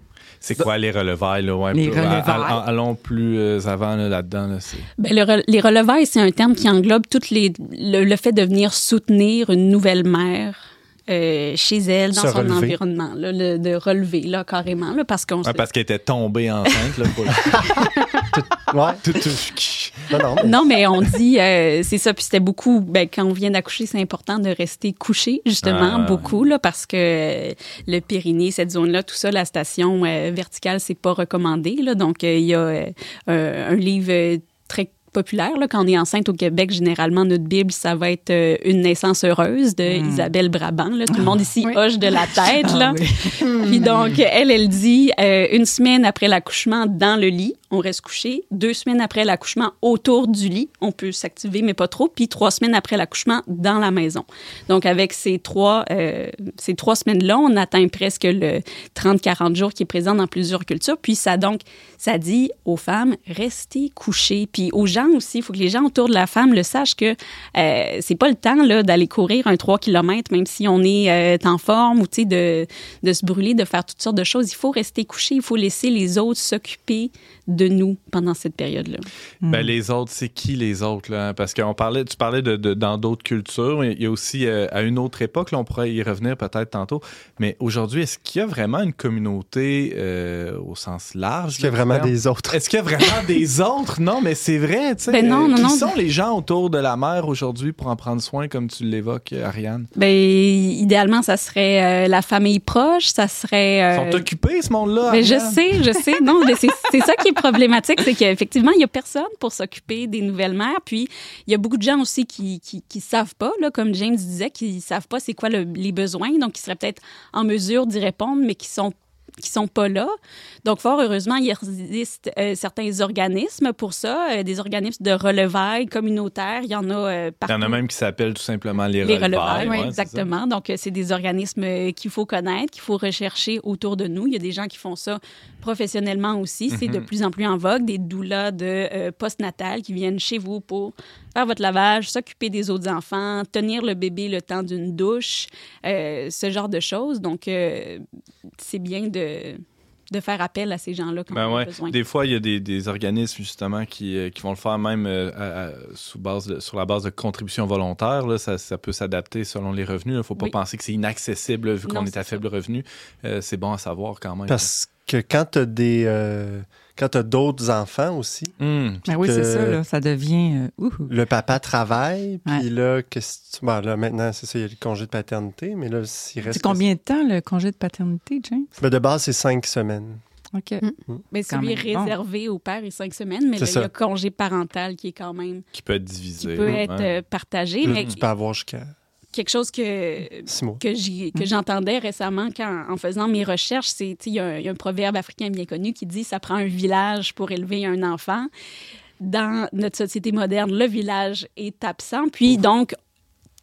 C'est quoi les relevailles? Là, ouais, Les peu- relevailles. all- Allons plus euh, avant là, là-dedans. Là, c'est- Ben, le re- les relevailles, c'est un terme qui englobe tout les, le, le fait de venir soutenir une nouvelle mère euh, chez elle, dans Se son relever. environnement, là, le- de relever, là, carrément, là, parce qu'on Ouais, se- parce qu'elle était tombée enceinte. Là, pour- [laughs] Ouais. Tout- tout- Non, non. mais- Non, mais on dit, euh, c'est ça, puis c'était beaucoup, ben, quand on vient d'accoucher, c'est important de rester couché, justement, Ah. beaucoup, là, parce que euh, le périnée, cette zone-là, tout ça, la station euh, verticale, c'est pas recommandé, là. Donc, euh, il y a euh, un, livre très populaire, là, quand on est enceinte au Québec, généralement, notre Bible, ça va être euh, Une naissance heureuse de Isabelle Brabant, là. Tout le monde ici Oui. hoche de la tête, là. Ah oui. Puis donc, elle, elle dit euh, une semaine après l'accouchement dans le lit, on reste couché. Deux semaines après l'accouchement autour du lit, on peut s'activer, mais pas trop. Puis trois semaines après l'accouchement dans la maison. Donc, avec ces trois, euh, trois semaines-là, on atteint presque le 30-40 jours qui est présent dans plusieurs cultures. Puis ça, donc, ça dit aux femmes, restez couchées. Puis aux gens aussi, il faut que les gens autour de la femme le sachent que euh, c'est pas le temps d'aller courir un 3 km, même si on est euh, en forme ou de, de se brûler, de faire toutes sortes de choses. Il faut rester couché, il faut laisser les autres s'occuper nous pendant cette période-là. Ben, les autres, c'est qui les autres? Là? Parce qu'on parlait, tu parlais de, de- dans d'autres cultures. mais Il y a aussi, euh, à une autre époque, là, on pourrait y revenir peut-être tantôt. Mais aujourd'hui, est-ce qu'il y a vraiment une communauté euh, au sens large? Est-ce qu'il y a vraiment terme? des autres? Est-ce qu'il y a vraiment des [laughs] autres? Non, mais c'est vrai, tu sais. Ben non, euh, non, qui non. sont les gens autour de la mer aujourd'hui pour en prendre soin, comme tu l'évoques, Ariane? Ben, idéalement, ça serait euh, la famille proche, ça serait... Ils euh, sont occupés, ce monde-là? Mais je Ariane? sais, je sais. Non, mais c'est c'est ça qui est [laughs] problématique, c'est qu'effectivement, il n'y a personne pour s'occuper des nouvelles mères. Puis, il y a beaucoup de gens aussi qui qui savent pas, là, comme James disait, qui savent pas c'est quoi le- les besoins, donc qui seraient peut-être en mesure d'y répondre, mais qui sont qui sont pas là. Donc, fort heureusement, il existe euh, certains organismes pour ça, euh, des organismes de relevailles communautaires. Il y en a euh, Il partout. y en a même qui s'appellent tout simplement les, Les relevailles. oui, ouais, exactement. Donc, c'est des organismes qu'il faut connaître, qu'il faut rechercher autour de nous. Il y a des gens qui font ça professionnellement aussi. C'est de Mhm. plus en plus en vogue. Des doulas de postnatal qui viennent chez vous pour faire votre lavage, s'occuper des autres enfants, tenir le bébé le temps d'une douche, euh, ce genre de choses. Donc, euh, c'est bien de, de faire appel à ces gens-là quand Ben on a ouais. besoin. Des fois, il y a des, des organismes justement qui, euh, qui vont le faire même euh, à- à- sous base de- sur la base de contributions volontaires. Là. Ça, ça peut s'adapter selon les revenus. Il ne faut pas Oui. penser que c'est inaccessible vu qu'on est à ça. faible revenu. Euh, c'est bon à savoir quand même. Parce que quand tu as des. euh, quand tu as d'autres enfants aussi, Hmm. Ben oui, que- c'est ça, là, ça devient. euh, le papa travaille, puis Ouais. là, qu'est-ce que tu- bon, là, maintenant, c'est ça, il y a le congé de paternité, mais là, s'il reste. C'est combien de temps le congé de paternité, James? Ben, de base, c'est cinq semaines. OK. Mais Quand celui même bon. réservé au père est cinq semaines, mais C'est là, il y a congé parental qui est quand même Qui peut être qui divisé. peut ouais. être euh, partagé. Là, Mais tu peux avoir jusqu'à quelque chose que que que j'entendais récemment quand, en faisant mes recherches, c'est y, il y a un proverbe africain bien connu qui dit ça prend un village pour élever un enfant. Dans notre société moderne, le village est absent, puis donc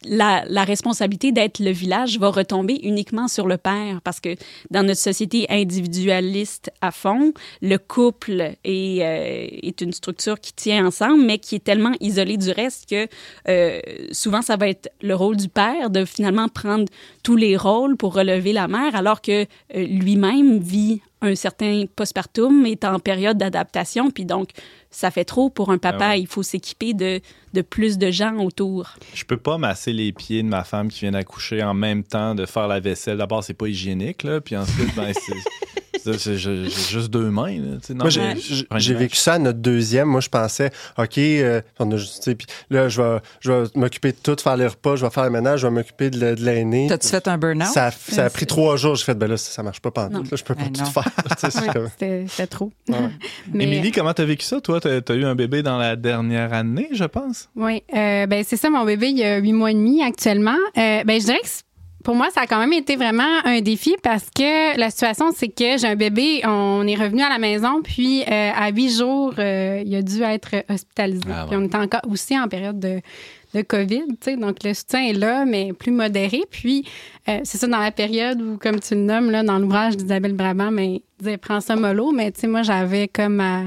la, responsabilité d'être le village va retomber uniquement sur le père parce que dans notre société individualiste à fond, le couple est, euh, une structure qui tient ensemble, mais qui est tellement isolée du reste que euh, souvent ça va être le rôle du père de finalement prendre tous les rôles pour relever la mère, alors que euh, lui-même vit un certain postpartum, est en période d'adaptation, puis donc ça fait trop pour un papa. Ah ouais. Il faut s'équiper de, de plus de gens autour. Je peux pas masser les pieds de ma femme qui vient d'accoucher en même temps de faire la vaisselle. D'abord, c'est pas hygiénique, là. Puis ensuite, ben, c'est- [laughs] J'ai juste deux mains, là. tu sais. Non, Moi, j'ai- vécu ça à notre deuxième. Moi, je pensais, OK, euh, on a juste- tu sais, puis là, je vais, je vais m'occuper de tout, faire les repas, je vais faire le ménage, je vais m'occuper de, de l'aîné. T'as-tu fait un burn-out? Ça, a- ça a pris trois jours. J'ai fait, ben là, ça, ça marche pas pantoute. Non. Là, je peux pas Ben tout non. faire. Ouais, comme- C'était trop. Ouais. [laughs] Mais- Émilie, comment t'as vécu ça? Toi, t'as as eu un bébé dans la dernière année, je pense? Oui, euh, ben c'est ça, mon bébé, il y a huit mois et demi actuellement. Euh, ben je dirais que c'est- pour moi, ça a quand même été vraiment un défi parce que la situation, c'est que j'ai un bébé, on est revenu à la maison, puis euh, à huit jours, euh, il a dû être hospitalisé. Ah Puis on était encore aussi en période de, de COVID, donc le soutien est là, mais plus modéré. Puis euh, c'est ça dans la période où, comme tu le nommes, là, dans l'ouvrage d'Isabelle Brabant, mais il disait prends ça mollo, mais tu sais, moi, j'avais comme à,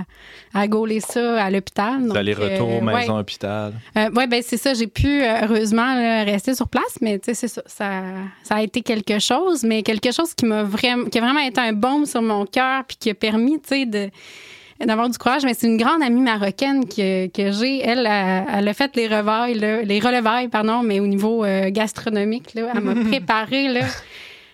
à gauler ça à l'hôpital. D'aller-retour, euh, ouais. maison-hôpital. Euh, oui, ben c'est ça. J'ai pu heureusement là, rester sur place, mais tu sais, c'est ça, ça. Ça a été quelque chose, mais quelque chose qui m'a vraiment, qui a vraiment été un baume sur mon cœur, puis qui a permis, tu sais, de d'avoir du courage. Mais c'est une grande amie marocaine que, que j'ai. Elle, elle, elle a fait les revailles, les relevailles, pardon, mais au niveau euh, gastronomique, là, elle m'a [laughs] préparé là.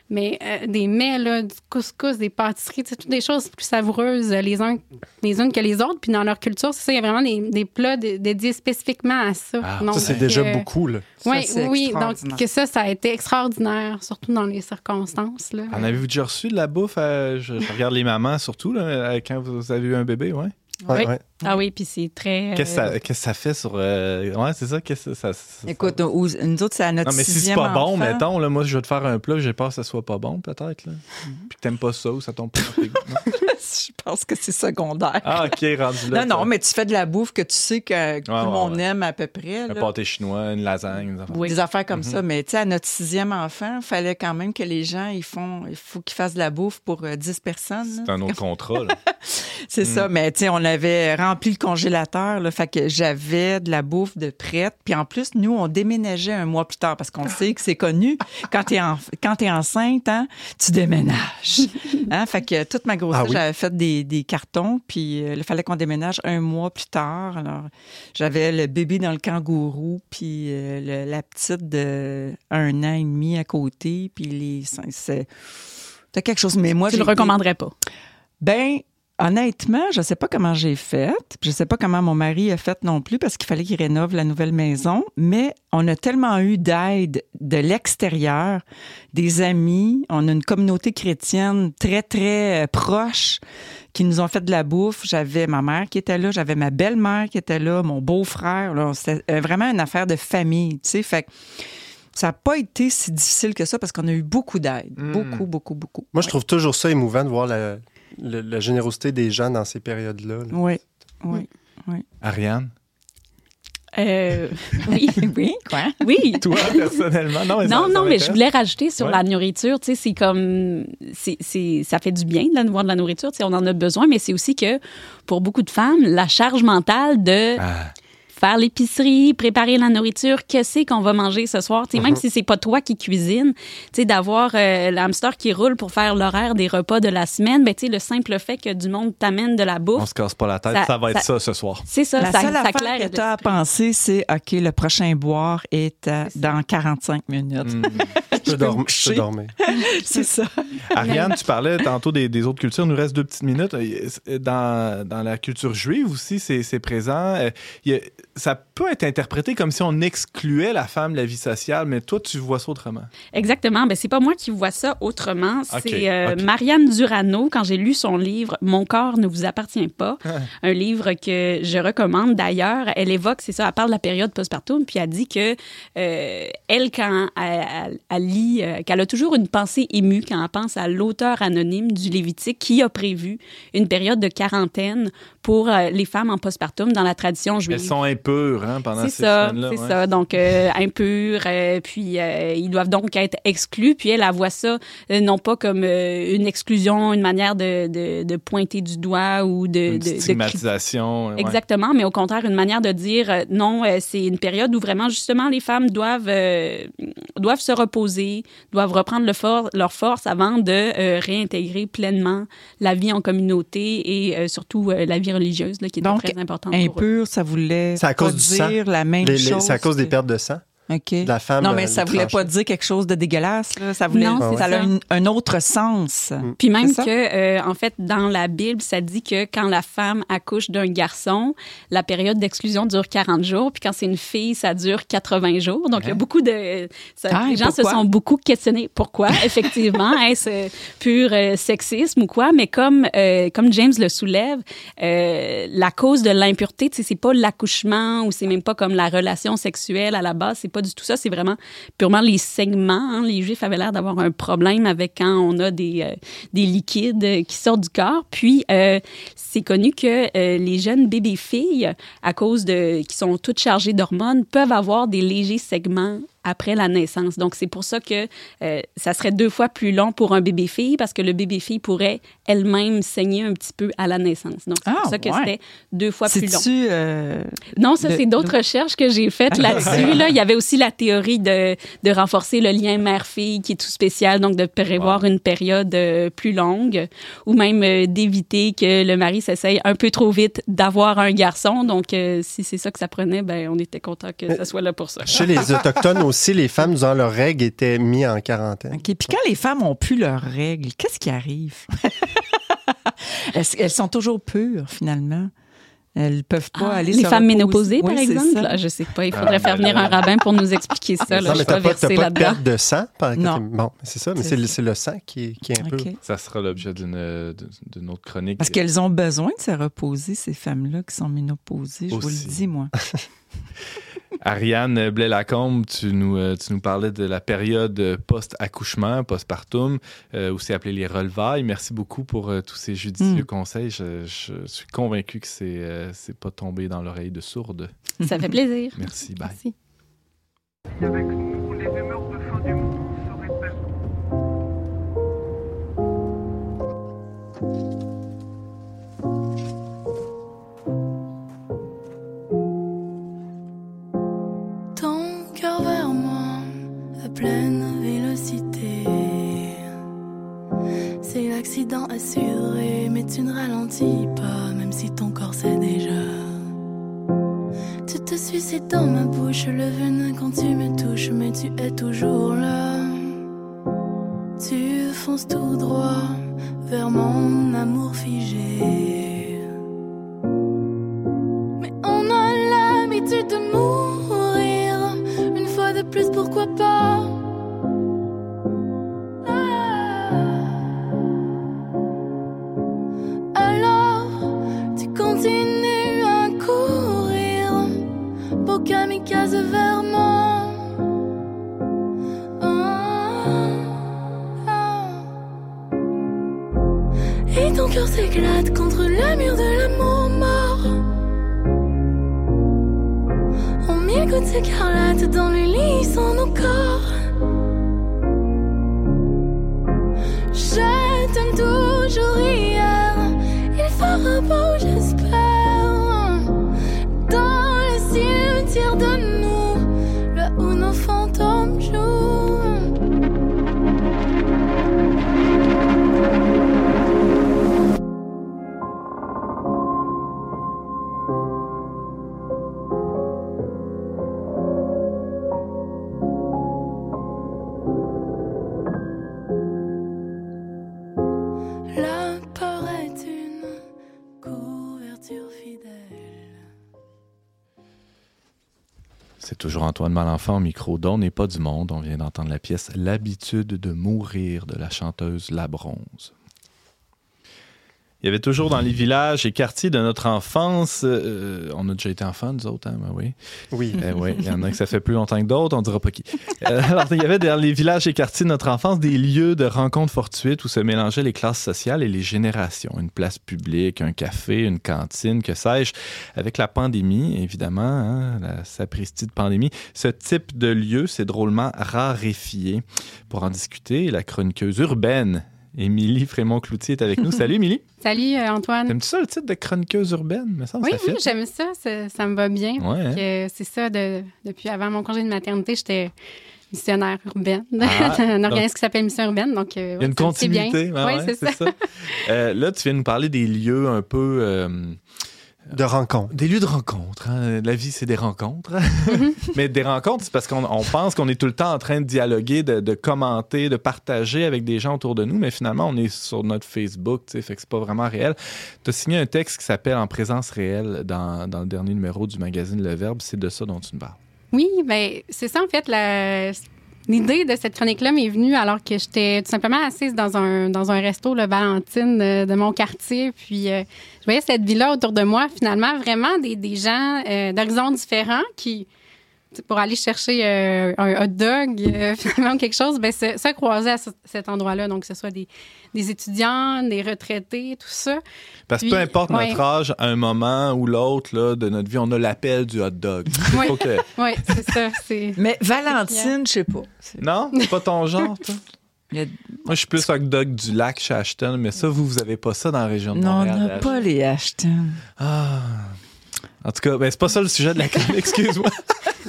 Mais euh, des mets, là, du couscous, des pâtisseries, toutes des choses plus savoureuses euh, les, uns, les unes que les autres. Puis dans leur culture, c'est ça, il y a vraiment des, des plats dé- dédiés spécifiquement à ça. Ah, Donc, Ça, c'est déjà euh, beaucoup. Là. Oui, Ça, c'est oui. extraordinaire. Donc, que ça, ça a été extraordinaire, surtout dans les circonstances. Là. En avez-vous déjà reçu de la bouffe? je, je regarde les mamans surtout, là, quand vous avez eu un bébé, ouais? Ouais, Oui. ouais. Ah oui, puis c'est très... Qu'est-ce que euh, ça, qu'est-ce que ça fait sur. euh, Ouais, c'est ça? Qu'est-ce que ça, ça- Écoute, nous nous autres, c'est à notre Non, mais si c'est pas bon, enfant. mettons, là, moi, je vais te faire un plat, j'ai peur que ça soit pas bon, peut-être. Là. Puis que t'aimes pas ça ou ça tombe pas dans tes goûts, non? [laughs] Je pense que c'est secondaire. Ah, OK, rendu là. non, non, mais tu fais de la bouffe que tu sais que, tout le monde ouais. aime à peu près. Un là. pâté chinois, une lasagne, des affaires. Oui. Des affaires comme Mhm. ça. Mais tu sais, à notre sixième enfant, il fallait quand même que les gens, ils font, il faut qu'ils fassent de la bouffe pour euh, 10 personnes. C'est un autre contrat. Là. [laughs] C'est Mm. ça, mais tu sais, on avait rempli le congélateur, là, fait que j'avais de la bouffe de prête. Puis en plus, nous, on déménageait un mois plus tard parce qu'on sait que c'est connu. Quand t'es en, quand t'es enceinte, hein, tu déménages. [laughs] Hein? Fait que toute ma grossesse, Ah oui? j'avais fait des, des cartons, puis euh, il fallait qu'on déménage un mois plus tard. Alors, j'avais le bébé dans le kangourou, puis euh, le- la petite de un an et demi à côté, puis les... c'est- quelque chose. Mais moi, Tu le recommanderais pas? ben, honnêtement, je sais pas comment j'ai fait. Je sais pas comment mon mari a fait non plus parce qu'il fallait qu'il rénove la nouvelle maison. Mais on a tellement eu d'aide de l'extérieur, des amis. On a une communauté chrétienne très, très euh, proche qui nous ont fait de la bouffe. J'avais ma mère qui était là, j'avais ma belle-mère qui était là, mon beau-frère. C'était euh, vraiment une affaire de famille, tu sais. Fait que ça n'a pas été si difficile que ça parce qu'on a eu beaucoup d'aide. Mm. Beaucoup, beaucoup, beaucoup. Moi, je trouve toujours ça émouvant de voir la, le- la générosité des gens dans ces périodes-là. là. Oui, oui. Ariane, Euh, [laughs] oui. oui, quoi? Oui. toi, personnellement? Non, mais ça- Non, ça non, mais je voulais rajouter sur Ouais. la nourriture, tu sais, c'est comme, c'est, c'est, ça fait du bien de voir de la nourriture, tu sais, on en a besoin, mais c'est aussi que pour beaucoup de femmes, la charge mentale de Ah, faire l'épicerie, préparer la nourriture, qu'est-ce qu'on va manger ce soir? Tu sais, Même si c'est pas toi qui cuisine, tu sais, d'avoir euh, l'hamster qui roule pour faire l'horaire des repas de la semaine, ben, tu sais, le simple fait que du monde t'amène de la On bouffe, se casse pas la tête. Ça, Ça- va être ça ça- ce soir. c'est ça, La ça, seule ça affaire claire que tu as à penser, c'est OK, le prochain boire est à- dans 45 minutes. Mm. [laughs] Je peux, je dormir. [laughs] c'est ça. Ariane, tu parlais tantôt des, des autres cultures. Il nous reste deux petites minutes. Euh, Dans, dans la culture juive aussi, c'est c'est présent. Euh, il y a- ça peut être interprété comme si on excluait la femme de la vie sociale, mais toi, tu vois ça autrement. Exactement. Ben, c'est pas moi qui vois ça autrement. C'est euh. Marianne Durano, quand j'ai lu son livre Mon corps ne vous appartient pas, [laughs] Ah. un livre que je recommande d'ailleurs. Elle évoque, c'est ça, elle parle de la période postpartum, puis elle dit que euh, elle, quand elle, elle- elle lit, euh, qu'elle a toujours une pensée émue quand elle pense à l'auteur anonyme du Lévitique qui a prévu une période de quarantaine pour les femmes en postpartum dans la tradition juive. Elles sont hein, pendant C'est ces ça, semaines-là. c'est ouais. ça. Donc, euh, impurs, euh, puis euh, ils doivent donc être exclus. Puis elle, elle voit ça euh, non pas comme euh, une exclusion, une manière de, de, de pointer du doigt ou de... Une de- de stigmatisation. ouais. Exactement, mais au contraire, une manière de dire euh, non, euh, c'est une période où vraiment, justement, les femmes doivent, euh, doivent se reposer, doivent reprendre le for- leur force avant de euh, réintégrer pleinement la vie en communauté et euh, surtout euh, la vie religieuse, là, qui est Donc, très importante pour eux. Impur, ça voulait cause pas du sang. dire la même Les- les- chose. C'est à cause des pertes de sang? OK. de la femme. non, euh, mais ça les voulait pas dire quelque chose de dégueulasse. là. Ça voulait, Non, ça a ça. un autre sens. Puis même ça? que, euh, en fait, dans la Bible, ça dit que quand la femme accouche d'un garçon, la période d'exclusion dure 40 jours, puis quand c'est une fille, ça dure 80 jours. Donc, il y a beaucoup de... ça- Ah, les gens se sont beaucoup questionnés. Pourquoi? [laughs] Effectivement, est-ce euh, pur euh, sexisme ou quoi? Mais comme, euh, comme James le soulève, euh, la cause de l'impureté, tu sais, c'est pas l'accouchement ou c'est même pas comme la relation sexuelle à la base, c'est du tout ça, c'est vraiment purement les segments. hein. Les Juifs avaient l'air d'avoir un problème avec quand on a des, euh, des liquides euh, qui sortent du corps. Puis, euh, c'est connu que les jeunes bébés-filles, à cause de... qui sont toutes chargées d'hormones, peuvent avoir des légers segments après la naissance. Donc, c'est pour ça que euh, ça serait deux fois plus long pour un bébé-fille parce que le bébé-fille pourrait elle-même saigner un petit peu à la naissance. Donc, c'est Ah, pour ça que ouais. c'était deux fois plus long. Euh, Non, ça, c'est d'autres recherches que j'ai faites là-dessus. Là. Il y avait aussi la théorie de, de renforcer le lien mère-fille qui est tout spécial, donc de prévoir une période euh, plus longue ou même euh, d'éviter que le mari s'essaye un peu trop vite d'avoir un garçon. Donc, euh, si c'est ça que ça prenait, ben, on était content que ça soit là pour ça. Chez les Autochtones aussi, [laughs] les femmes, durant leurs règles, étaient mises en quarantaine. OK. Puis quand les femmes ont plus leurs règles, qu'est-ce qui arrive? [laughs] elles, elles sont toujours pures, finalement? Elles peuvent pas Ah, aller les se femmes reposer. ménopausées, Oui, par exemple? Là, je sais pas. Il Ah, faudrait faire ben venir un rabbin pour nous expliquer ça. Là, non, je mais t'as pas pas, de perte de sang? Par... Non. Bon, c'est ça, mais C'est le, sang qui est, qui est un peu... OK. Ça sera l'objet d'une euh, d'une autre chronique. Parce qu'elles ont besoin de se reposer, ces femmes-là qui sont ménopausées. Je vous Aussi. le dis, moi. [laughs] Ariane Blais-Lacombe, tu nous, euh, tu nous parlais de la période post-accouchement, postpartum, euh, aussi appelée les relevailles. Merci beaucoup pour euh, tous ces judicieux Mm. conseils. Je, je suis convaincu que c'est euh, c'est pas tombé dans l'oreille de sourde. Ça fait plaisir. Merci. Bye. Merci. Avec nous, les pleine vélocité. C'est l'accident assuré, mais tu ne ralentis pas, même si ton corps sait déjà. Tu te suicides dans ma bouche, le venin quand tu me touches, mais tu es toujours là. Tu fonces tout droit vers mon amour figé. Cœur s'éclate contre le mur de l'amour mort. On mille gouttes écarlates dans le lit sans nos corps. Toujours Antoine Malenfant au micro d'On n'est pas du monde. On vient d'entendre la pièce L'habitude de mourir de la chanteuse La Bronze. Il y avait toujours dans les villages et quartiers de notre enfance, euh, on a déjà été enfants, nous autres, hein, ben oui. Oui. Eh oui, il y en a que ça fait plus longtemps que d'autres, on dira pas qui. Euh, alors, il y avait dans les villages et quartiers de notre enfance des lieux de rencontres fortuites où se mélangeaient les classes sociales et les générations. Une place publique, un café, une cantine, que sais-je. Avec la pandémie, évidemment, hein, la sapristi de pandémie, ce type de lieu s'est drôlement raréfié. Pour en discuter, la chroniqueuse urbaine Émilie Frémont-Cloutier est avec nous. Salut, Émilie. [laughs] Salut, euh, Antoine. T'aimes-tu ça, le titre de chroniqueuse urbaine? Semble Oui, ça oui, j'aime ça, ça. ça me va bien. Ouais, hein? C'est ça, de- depuis avant mon congé de maternité, j'étais missionnaire urbaine. Ah, [laughs] un donc- organisme qui s'appelle Mission urbaine. Donc, Il euh, y a une ça fait bien. continuité. ouais, oui, ouais, c'est ça. Euh, là, tu viens nous parler des lieux un peu. De rencontre. des lieux de rencontre. hein. La vie, c'est des rencontres. Mm-hmm. [laughs] Mais des rencontres, c'est parce qu'on on pense qu'on est tout le temps en train de dialoguer, de, de commenter, de partager avec des gens autour de nous. Mais finalement, on est sur notre Facebook, tu sais, fait que c'est pas vraiment réel. Tu as signé un texte qui s'appelle En présence réelle dans, dans le dernier numéro du magazine Le Verbe. C'est de ça dont tu me parles. Oui, ben c'est ça en fait. la- L'idée de cette chronique-là m'est venue alors que j'étais tout simplement assise dans un, dans un resto, le Valentine, de, de mon quartier. Puis euh, je voyais cette vie-là autour de moi, finalement, vraiment des, des gens euh, d'horizons différents qui, pour aller chercher euh, un hot dog, euh, [laughs] finalement, quelque chose, ben, se, se croisaient à ce- cet endroit-là. Donc, que ce soit des, des étudiants, des retraités, tout ça. Parce que peu importe ouais. notre âge, à un moment ou l'autre là, de notre vie, on a l'appel du hot dog. [laughs] Oui. [laughs] C'est ça. C'est... Mais Valentine, je sais pas. Non? C'est pas ton genre, toi? a- Moi, je suis plus hot dog du lac chez Ashton, mais ça, vous, vous avez pas ça dans la région de Non, on n'a pas les Ashton. Ah. En tout cas, ben, c'est pas ça le sujet de la chronique, excuse-moi.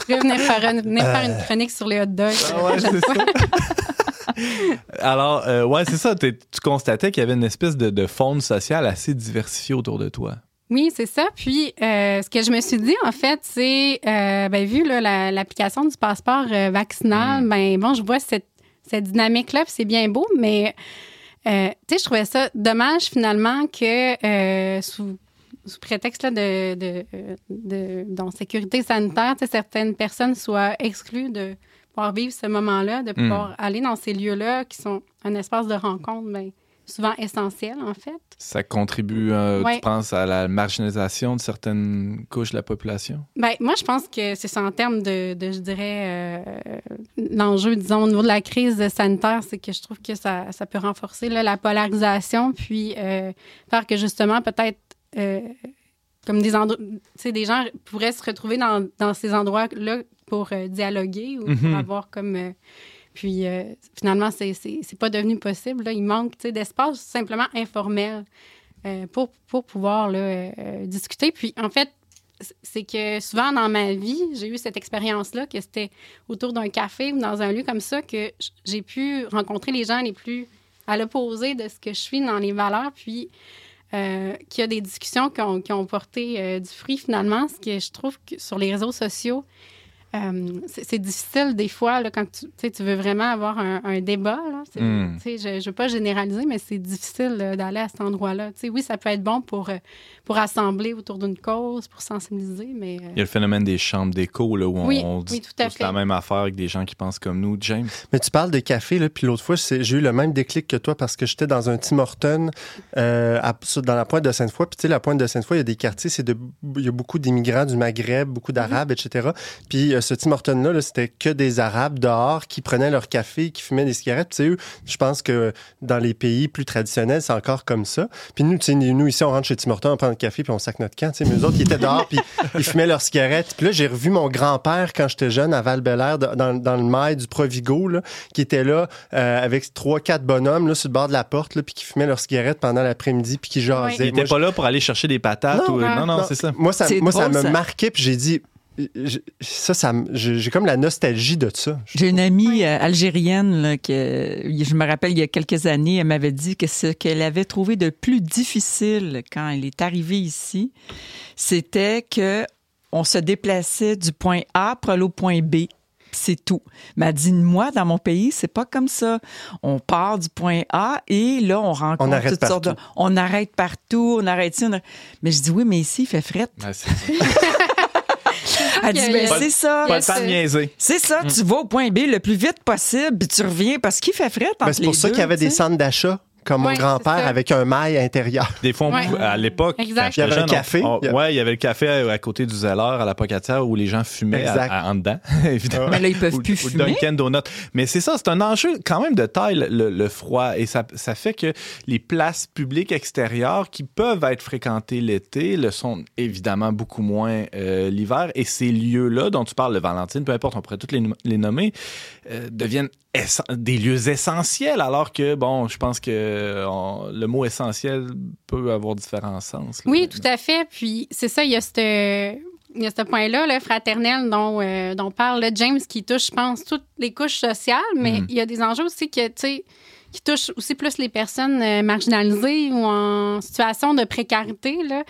Je vais venir faire, une, venir faire une chronique sur les hot dogs. Ah ouais, c'est ça. [laughs] Alors, euh, ouais, c'est ça. t'es- Tu constatais qu'il y avait une espèce de, de faune sociale assez diversifiée autour de toi. Oui, c'est ça. Puis, euh, ce que je me suis dit, en fait, c'est, euh, ben, vu là, la- l'application du passeport euh, vaccinal, Mm. ben, bon, je vois cette, cette dynamique-là, c'est bien beau, mais, euh, tu sais, je trouvais ça dommage, finalement, que euh, sous, sous prétexte là, de, de, de, de sécurité sanitaire, certaines personnes soient exclues de pouvoir vivre ce moment-là, de pouvoir aller dans ces lieux-là qui sont un espace de rencontre, ben, souvent essentiel, en fait. Ça contribue, euh, Ouais. tu penses, à la marginalisation de certaines couches de la population? Ben, moi, je pense que c'est ça en termes de, de, je dirais, euh, l'enjeu, disons, au niveau de la crise sanitaire, c'est que je trouve que ça, ça peut renforcer là, la polarisation, puis euh, faire que justement, peut-être, euh, comme des endroits, des gens pourraient se retrouver dans, dans ces endroits-là pour euh, dialoguer ou Mhm. pour avoir comme. euh, puis finalement, c'est pas devenu possible. Là. Il manque d'espace simplement informel pour, pour pouvoir là, discuter. Puis en fait, c'est que souvent dans ma vie, j'ai eu cette expérience-là, que c'était autour d'un café ou dans un lieu comme ça que j'ai pu rencontrer les gens les plus à l'opposé de ce que je suis dans les valeurs, puis euh, qu'il y a des discussions qui ont, porté euh, du fruit finalement, ce que je trouve que sur les réseaux sociaux, euh, c'est difficile des fois là, quand tu, tu sais, tu veux vraiment avoir un, un débat. Là, Mm. tu sais, Je ne veux pas généraliser, mais c'est difficile d'aller à cet endroit-là. Tu sais, Oui, ça peut être bon pour, euh, pour rassembler autour d'une cause, pour sensibiliser, mais... euh, Il y a le phénomène des chambres d'écho, là, où on, Oui, on dit oui, la même affaire avec des gens qui pensent comme nous. James? Mais tu parles de café, là, puis l'autre fois, j'ai eu le même déclic que toi parce que j'étais dans un Tim Horton euh, à- dans la pointe de Sainte-Foy. Puis, tu sais, la pointe de Sainte-Foy, il y a des quartiers, c'est de, il y a beaucoup d'immigrants du Maghreb, beaucoup d'Arabes, etc. Puis, euh, ce Tim Horton-là, là, c'était que des Arabes dehors qui prenaient leur café, qui fumaient des cigarettes. Tu sais, je pense que dans les pays plus traditionnels, c'est encore comme ça. Puis, nous, nous, ici, on rentre chez Tim Horton, on prend le café, puis on sac notre camp. Tu sais, mais eux autres, ils étaient dehors, puis ils fumaient leurs cigarettes. Puis là, j'ai revu mon grand-père quand j'étais jeune à val dans, dans le mail du Provigo, là, qui était là euh, avec trois, quatre bonhommes là, sur le bord de la porte, là, puis qui fumaient leurs cigarettes pendant l'après-midi, puis qui jasaient. Il Moi, était pas là pour aller chercher des patates? Non, ou... non, non, non, c'est ça. Moi, ça, moi, ça me ça. marquait, puis j'ai dit, je- ça, ça me- j'ai comme la nostalgie de ça. J'ai une amie euh, algérienne là, que je me rappelle il y a quelques années, elle m'avait dit que ce qu'elle avait trouvé de plus difficile quand elle est arrivée ici, c'était que on se déplaçait du point A pour aller au point B. C'est tout. Mais elle dit, moi, dans mon pays, c'est pas comme ça. On part du point A et là, on rencontre On toutes sortes de... partout. On arrête partout, on arrête ici. on arrête- Mais je dis, oui, mais ici, il fait fret. Ouais. [laughs] Elle dit, ben, c'est ça. Pas le temps de niaiser. C'est ça, tu vas au point B le plus vite possible, puis tu reviens parce qu'il fait frais Ben, c'est pour ça qu'il y avait des centres d'achat, comme Ouais, mon grand-père, avec un mail intérieur. Des fois, on Ouais. à l'époque, Il y avait jeune, on- café. on- Il y a- ouais, il y avait le café à, à côté du Zeller, à la Pocatière, où les gens fumaient à- à- en dedans, [laughs] évidemment. Mais là, ils peuvent Ou- plus ou fumer? Dunkin' Donuts. Mais c'est ça, c'est un enjeu quand même de taille, le, le froid. Et ça, ça fait que les places publiques extérieures qui peuvent être fréquentées l'été le sont évidemment beaucoup moins euh, l'hiver. Et ces lieux-là dont tu parles, le Valentine, peu importe, on pourrait tous les, nom- les nommer, euh, deviennent des lieux essentiels. Alors que, bon, je pense que on- le mot essentiel peut avoir différents sens. là. Oui, tout à fait. Puis c'est ça, il y a ce il y a ce point-là, le fraternel dont, euh, dont parle là, James, qui touche, je pense, toutes les couches sociales, mais Mhm. il y a des enjeux aussi que, qui touchent aussi plus les personnes euh, marginalisées ou en situation de précarité. Là.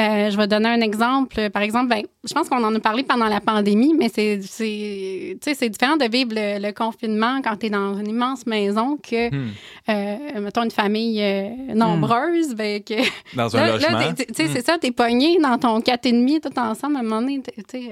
Euh, je vais donner un exemple. Par exemple, ben, je pense qu'on en a parlé pendant la pandémie, mais c'est, c'est, tu sais, c'est différent de vivre le, le confinement quand tu es dans une immense maison que, Hmm. euh, mettons, une famille euh, nombreuse. Ben, que, Dans [laughs] un Là, logement. là, tu sais, Mm. c'est ça, t'es pogné dans ton 4,5 tout ensemble. À un moment donné, t'es- t'es,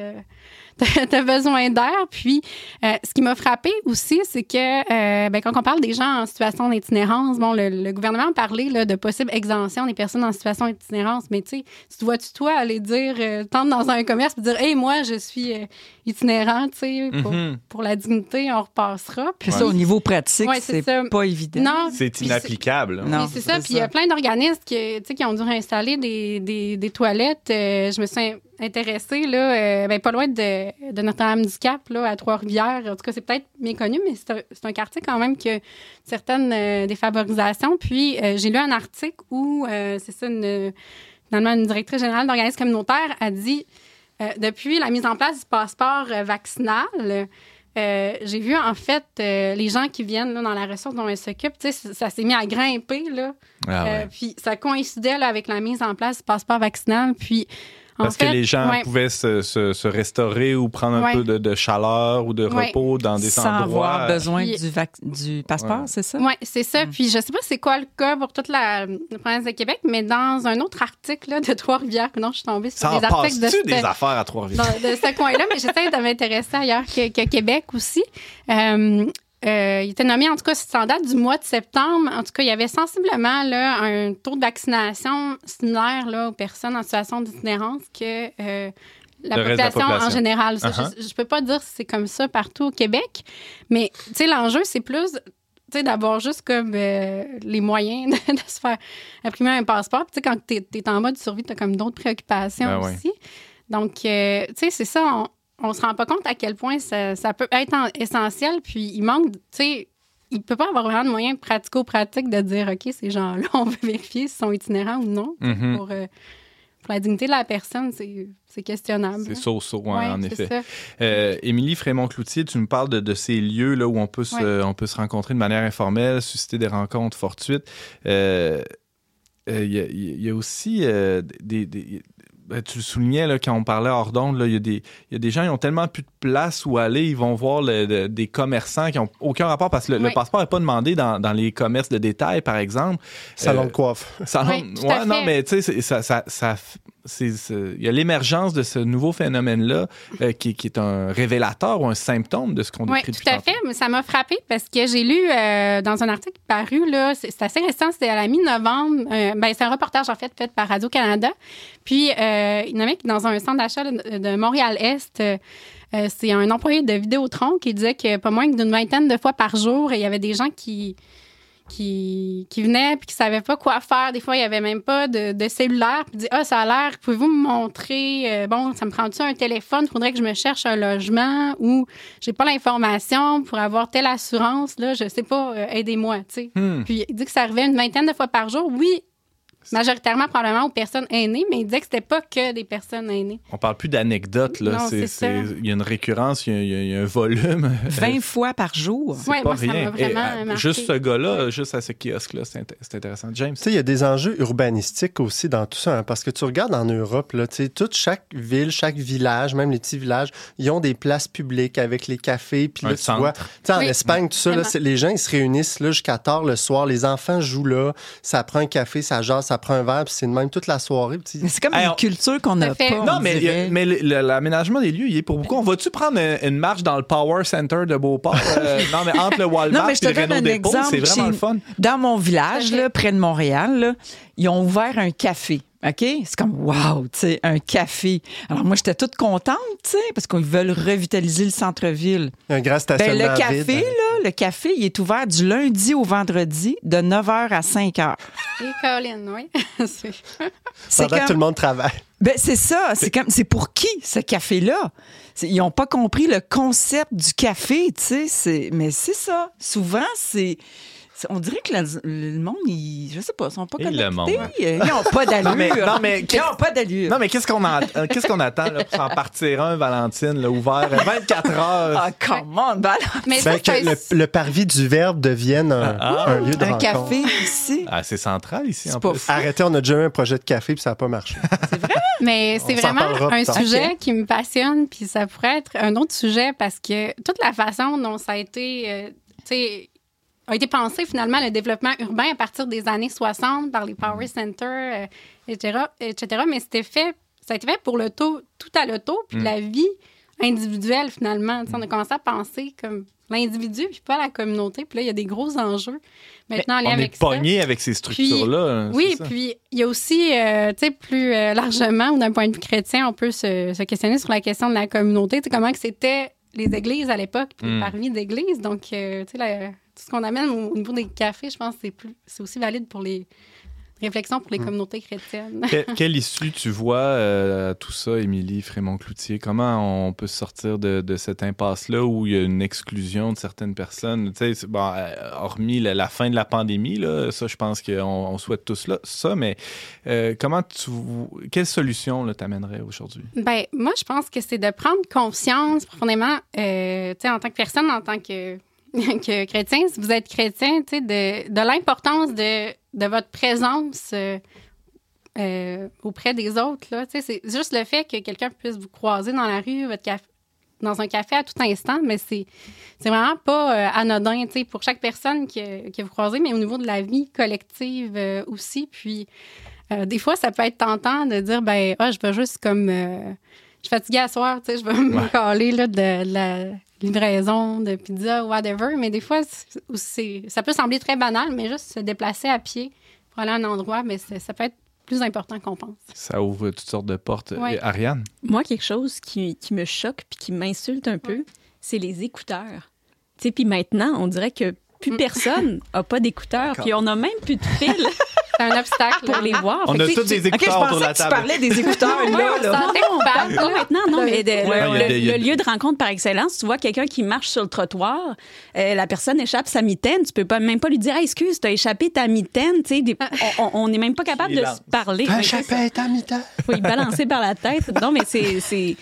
[laughs] t'as t'as besoin d'air. Puis, euh, ce qui m'a frappé aussi, c'est que euh, ben, quand on parle des gens en situation d'itinérance, bon, le, gouvernement a parlé là, de possible exemption des personnes en situation d'itinérance. Mais tu sais, tu vois-tu, toi, aller dire, euh, dans un commerce et dire, hey, moi, je suis euh, itinérant, tu sais, pour, Mhm. pour la dignité, on repassera. Puis, ça, au niveau pratique, Ouais, c'est pas évident. non, C'est inapplicable. Non, oui, c'est ça. Puis il y a plein d'organismes qui, tu sais, qui ont dû réinstaller des, des, des toilettes. Euh, je me suis intéressée, là, euh, ben, pas loin de, de Notre-Dame-du-Cap, là, à Trois-Rivières. En tout cas, c'est peut-être méconnu, mais c'est un, c'est un quartier quand même qui a certaines euh, défavorisations. Puis euh, j'ai lu un article où, euh, c'est ça, une, finalement, une directrice générale d'organismes communautaires a dit euh, depuis la mise en place du passeport euh, vaccinal, euh, j'ai vu en fait euh, les gens qui viennent là, dans la ressource dont elle s'occupe, tu sais, ça, ça s'est mis à grimper là. Ah ouais. Euh, puis ça coïncidait là, avec la mise en place du passeport vaccinal. Puis en Parce fait, que les gens ouais, pouvaient se, se- se restaurer ou prendre un Ouais. peu de, de chaleur ou de Ouais. repos dans des Sans endroits. avoir besoin Puis- du, vac- du passeport, Ouais. c'est ça? Ouais, c'est ça. Mm. Puis je sais pas c'est quoi le cas pour toute la, la province de Québec, mais dans un autre article là, de Trois-Rivières, non, je suis tombée sur Ça en des articles de, passe-tu des affaires à Trois-Rivières? de ce coin-là, mais j'essaie de m'intéresser ailleurs que, que Québec aussi. Euh, euh, il était nommé, en tout cas, c'est en date du mois de septembre. En tout cas, il y avait sensiblement là, un taux de vaccination similaire là, aux personnes en situation d'itinérance que euh, la, population en général. Ça, Uh-huh. Je ne peux pas dire si c'est comme ça partout au Québec, mais l'enjeu, c'est plus d'avoir juste comme euh, les moyens [laughs] de, de se faire imprimer un passeport. Puis, quand tu es, en mode survie, tu as comme d'autres préoccupations Ben aussi. Donc, tu sais, c'est ça, on, on se rend pas compte à quel point ça, ça peut être en- essentiel. Puis, il manque, tu sais, il peut pas avoir vraiment de moyens pratico-pratiques de dire, OK, ces gens-là, [laughs] on veut vérifier s'ils sont itinérants ou non. Mhm. pour, euh, pour la dignité de la personne, c'est questionnable. C'est so-so, hein, Ouais, en effet. Euh, Émilie Frémont-Cloutier, tu me parles de, de ces lieux là, où on peut, se, on peut se rencontrer de manière informelle, susciter des rencontres fortuites. Euh, euh, Il y, a- il y a aussi des. des- ben, tu le soulignais là, quand on parlait hors d'onde, là, il y, a des- il y a des gens qui ont tellement plus de place où aller, ils vont voir le- des commerçants qui n'ont aucun rapport parce que le, passeport n'est pas demandé dans, dans les commerces de détail, par exemple. Salon Euh, de coiffe. Salon, Oui, tout à ouais, non, mais tu sais, ça, ça, ça, il y a l'émergence de ce nouveau phénomène-là euh, qui, qui est un révélateur ou un symptôme de ce qu'on Oui, décrit tout depuis à fait. Mais ça m'a frappé parce que j'ai lu euh, dans un article paru, c'est assez récent, c'était à la mi-novembre. euh, ben, c'est un reportage, en fait, fait par Radio-Canada. Puis, il y en avait qui, dans un centre d'achat de, Montréal-Est, c'est un employé de Vidéotron qui disait que pas moins que d'une vingtaine de fois par jour, il y avait des gens qui qui, qui venaient puis qui savaient pas quoi faire. Des fois, il y avait même pas de, de cellulaire. Puis disaient, ah, ça a l'air, pouvez-vous me montrer, euh, bon, ça me prend-tu un téléphone? Il faudrait que je me cherche un logement ou j'ai pas l'information pour avoir telle assurance, là, je sais pas, euh, aidez-moi, tu sais. Hmm. Puis il dit que ça arrivait une vingtaine de fois par jour. Oui, majoritairement probablement aux personnes aînées, mais il disait que c'était pas que des personnes aînées. On parle plus d'anecdotes, là. Non, C'est- c'est c'est- ça. Il y a une récurrence, il y a, il y un volume. [laughs] 20 fois par jour. C'est Ouais, pas moi, ça m'a rien. vraiment Et, marqué. juste ce gars-là, juste à ce kiosque-là, c'est int- c'est intéressant. James? Tu sais, il y a des enjeux urbanistiques aussi dans tout ça, hein, parce que tu regardes en Europe, là, tu sais, toute chaque ville, chaque village, même les petits villages, ils ont des places publiques avec les cafés, puis Un là, tu centre. vois, tu sais, en Oui, Espagne, tout ça, là, c'est- les gens, ils se réunissent là jusqu'à tard le soir, les enfants jouent là, ça prend un café, ça jase, ça prend un verre, puis c'est de même toute la soirée. c'est comme une culture qu'on fait- pas. on Non, mais, mais l'aménagement des lieux, il est pour beaucoup. On va-tu prendre une, une marche dans le Power Center de Beauport? Euh, [laughs] non, mais entre le Walmart Non, mais je te et le donne Renault un Dépôt, exemple. c'est vraiment Chez- le fun. Dans mon village, là, près de Montréal, là, ils ont ouvert un café. OK? C'est comme, wow, tu sais, un café. Alors, moi, j'étais toute contente, tu sais, parce qu'ils veulent revitaliser le centre-ville. Un grand Ben, stationnement le café, vide. là, le café, il est ouvert du lundi au vendredi de 9h à 5h. Et Colin, oui. [laughs] Pendant que comme- tout le monde travaille. Ben, c'est ça. C'est comme, c'est pour qui, ce café-là? C'est- Ils n'ont pas compris le concept du café, tu sais. c'est- Mais c'est ça. Souvent, c'est. C'est- On dirait que le, le monde, ils, je sais pas, ils sont pas connectés. monde. Ils n'ont pas d'allure. Non, mais- non, mais- Ils n'ont pas d'allure. Non, mais qu'est-ce qu'on en- qu'est-ce qu'on attend là, pour s'en partir un, Valentine, là, ouvert 24 heures? Ah, comment? Mais ça, Ben, que c'est le, le parvis du Verbe devienne un, Ah. un lieu de un rencontre. café ici. Ah, c'est central ici, en C'est pas plus. fou. Arrêtez, on a déjà eu un projet de café puis ça n'a pas marché. [laughs] Mais c'est On s'en vraiment parlera un sujet qui me passionne, puis ça pourrait être un autre sujet parce que toute la façon dont ça a été, euh, tu sais, a été pensé finalement le développement urbain à partir des années 60 par les power centers, euh, etc., etc. Mais c'était fait, ça a été fait pour le tout, tout à l'auto, puis la vie individuelle finalement. On a commencé à penser comme l'individu, puis pas la communauté. Puis là, il y a des gros enjeux maintenant en lien On avec est pogné avec ces structures-là. hein, Oui, ça. puis il y a aussi, euh, tu sais, plus euh, largement, ou d'un point de vue chrétien, on peut se, se questionner sur la question de la communauté. Tu sais, comment que c'était les églises à l'époque, puis Mm. les parvis d'églises. Donc, euh, tu sais, ce qu'on amène au, au niveau des cafés, je pense que c'est plus, c'est aussi valide pour les réflexions pour les communautés chrétiennes. Que- [laughs] quelle issue tu vois euh, à tout ça, Émilie Frémont-Cloutier? Comment on peut sortir de, de cette impasse-là où il y a une exclusion de certaines personnes? Tu sais, bon, euh, hormis la, la fin de la pandémie, là, ça, je pense qu'on on souhaite tous là, ça, mais euh, comment tu... Quelle solution t'amènerais aujourd'hui? Ben, moi, je pense que c'est de prendre conscience profondément, euh, tu sais, en tant que personne, en tant que, [laughs] que chrétien, si vous êtes chrétien, de, de l'importance de, de votre présence euh, euh, auprès des autres, là. C'est juste le fait que quelqu'un puisse vous croiser dans la rue, votre dans un café à tout instant, mais c'est c'est vraiment pas euh, anodin, pour chaque personne que, que vous croisez, mais au niveau de la vie collective aussi. Puis, des fois, ça peut être tentant de dire, ben, ah, je vais juste comme. Euh, je suis fatiguée à soir, tu sais, je vais [laughs] me caler là, de, de la livraison de pizza ou whatever. Mais des fois, c'est- ça peut sembler très banal, mais juste se déplacer à pied pour aller à un endroit, mais ça peut être plus important qu'on pense. Ça ouvre toutes sortes de portes. Ouais. Et Ariane? Moi, quelque chose qui, qui me choque puis qui m'insulte un peu, c'est les écouteurs. Tu sais, puis maintenant, on dirait que plus personne n'a pas d'écouteurs, puis on n'a même plus de fil [laughs] C'est un obstacle. pour les voir. On Fait a que, tous des OK, je écouteurs autour de pensais la que tu table. parlais des écouteurs, [laughs] là. on Pas là. maintenant, non, mais de- Ouais, le, a lieu de rencontre par excellence, tu vois quelqu'un qui marche sur le trottoir, euh, la personne échappe sa mitaine, tu peux pas, même pas lui dire Hey, excuse, t'as échappé ta mitaine, tu sais, des- on- n'est même pas capable de se parler. Ça. chapette à mi-temps. faut y balancer par la tête. Non, mais c'est. c'est...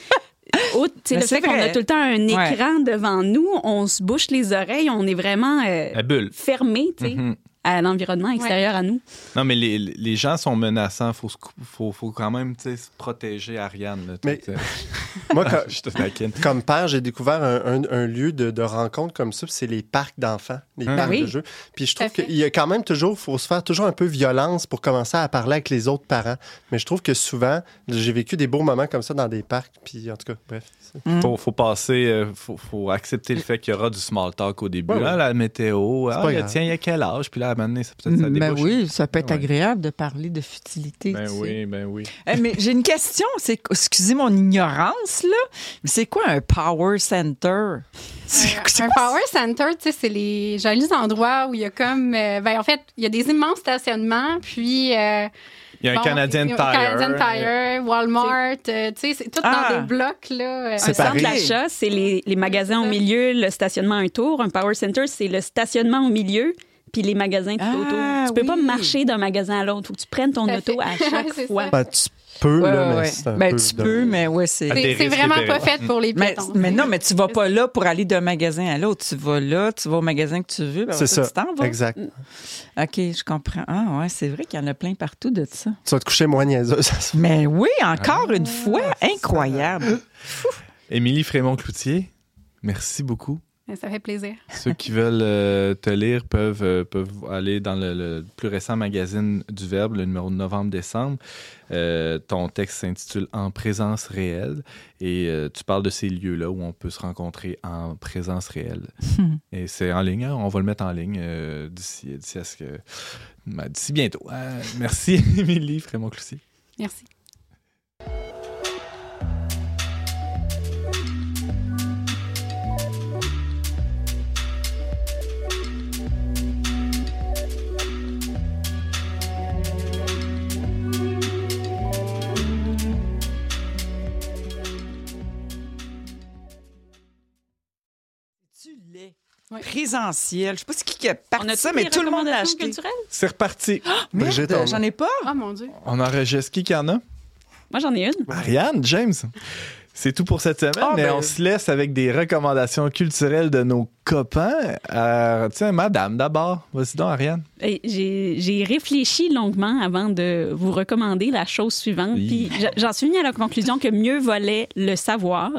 Outre, tu sais, Mais le fait qu'on a tout le temps un Ouais. écran devant nous, on se bouche les oreilles, on est vraiment euh, La fermé Mhm. À l'environnement extérieur à nous. Non, mais les, les gens sont menaçants. Il faut, faut, faut quand même se protéger Ariane. là, Mais-. [laughs] Moi, quand- [laughs] je te taquine. comme père, j'ai découvert un, un- un lieu de, de rencontre comme ça, c'est les parcs d'enfants, les Hum. parcs oui. de jeux. Puis je trouve qu'il y a quand même toujours, faut se faire toujours un peu violence pour commencer à parler avec les autres parents. Mais je trouve que souvent, j'ai vécu des beaux moments comme ça dans des parcs, puis en tout cas, bref. C'est- Faut, faut passer, euh, faut, faut accepter le fait qu'il y aura du small talk au début. Ouais, ouais. Ah, la météo, ah, grave. tiens, il y a quel âge? Puis là, à un moment donné, ça peut-être ça Ben oui, ça peut être Ouais. agréable de parler de futilité. Ben tu sais. oui, ben oui. Eh, mais j'ai une question. C'est, excusez mon ignorance, là. Mais c'est quoi un power center? C'est- c'est Un power center, tu sais, c'est les jolis endroits où il y a comme. euh, ben, en fait, il y a des immenses stationnements, puis. euh, Il y a un bon, a Tire. Canadian Tire, Walmart, euh, tu sais, c'est tout Ah. dans des blocs, là. Un centre d'achat, c'est les, les magasins au milieu, le stationnement un tour. Un power center, c'est le stationnement au milieu, puis les magasins tout Ah, autour. Tu peux pas marcher d'un magasin à l'autre. faut que tu prennes ton à auto fait. à chaque [laughs] fois. Ben, tu peux, Ouais, là, ouais, mais ouais. c'est un Ben, peu tu de- peux, mais ouais, c'est. C'est vraiment pas fait pour les Mais, piétons. mais non, mais tu vas pas là pour aller d'un magasin à l'autre. Tu vas là, tu vas au magasin que tu veux. ben, C'est ça, Tu t'en vas. exact. OK, je comprends. Ah, ouais, c'est vrai qu'il y en a plein partout de ça. Tu vas te coucher moins niaiseux. ça se- Mais oui, encore une fois, incroyable. [laughs] Émilie Frémont-Cloutier, merci beaucoup Ça fait plaisir. Ceux qui veulent euh, te lire peuvent, euh, peuvent aller dans le, le plus récent magazine du Verbe, le numéro de novembre-décembre. Euh, ton texte s'intitule En présence réelle et tu parles de ces lieux-là où on peut se rencontrer en présence réelle. [laughs] et c'est en ligne, hein, on va le mettre en ligne d'ici d'ici à ce que. ben, d'ici bientôt. Merci, [laughs] Émilie Frémont-Cloutier. Merci. Oui. Présentiel. Je sais pas ce qui a parti On a ça, mais tout le monde l'a acheté. C'est reparti. Brigitte, Merde, on- j'en ai pas. Oh mon Dieu. On enregistre qui qui en a? Moi, j'en ai une. Ariane, James. C'est tout pour cette semaine, Ah, mais ben- on se laisse avec des recommandations culturelles de nos copains. Euh, tiens, madame, d'abord. Vas-y donc, Ariane. J'ai réfléchi longuement avant de vous recommander la chose suivante. Oui. Puis j'en suis venue à la conclusion que mieux valait le savoir.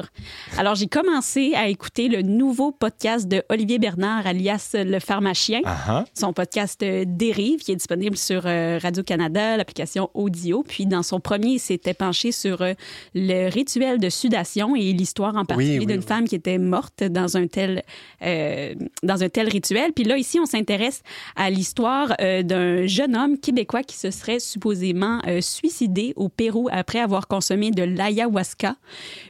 Alors j'ai commencé à écouter le nouveau podcast de Olivier Bernard, alias Le Pharmacien. Ah, ah. Son podcast euh, Dérive, qui est disponible sur euh, Radio-Canada, l'application Audio. Puis dans son premier, il s'était penché sur euh, le rituel de sudation et l'histoire en particulier oui, d'une femme qui était morte dans un tel euh, dans un tel rituel. Puis là, ici, on s'intéresse à l'histoire euh, d'un jeune homme québécois qui se serait supposément euh, suicidé au Pérou après avoir consommé de l'ayahuasca,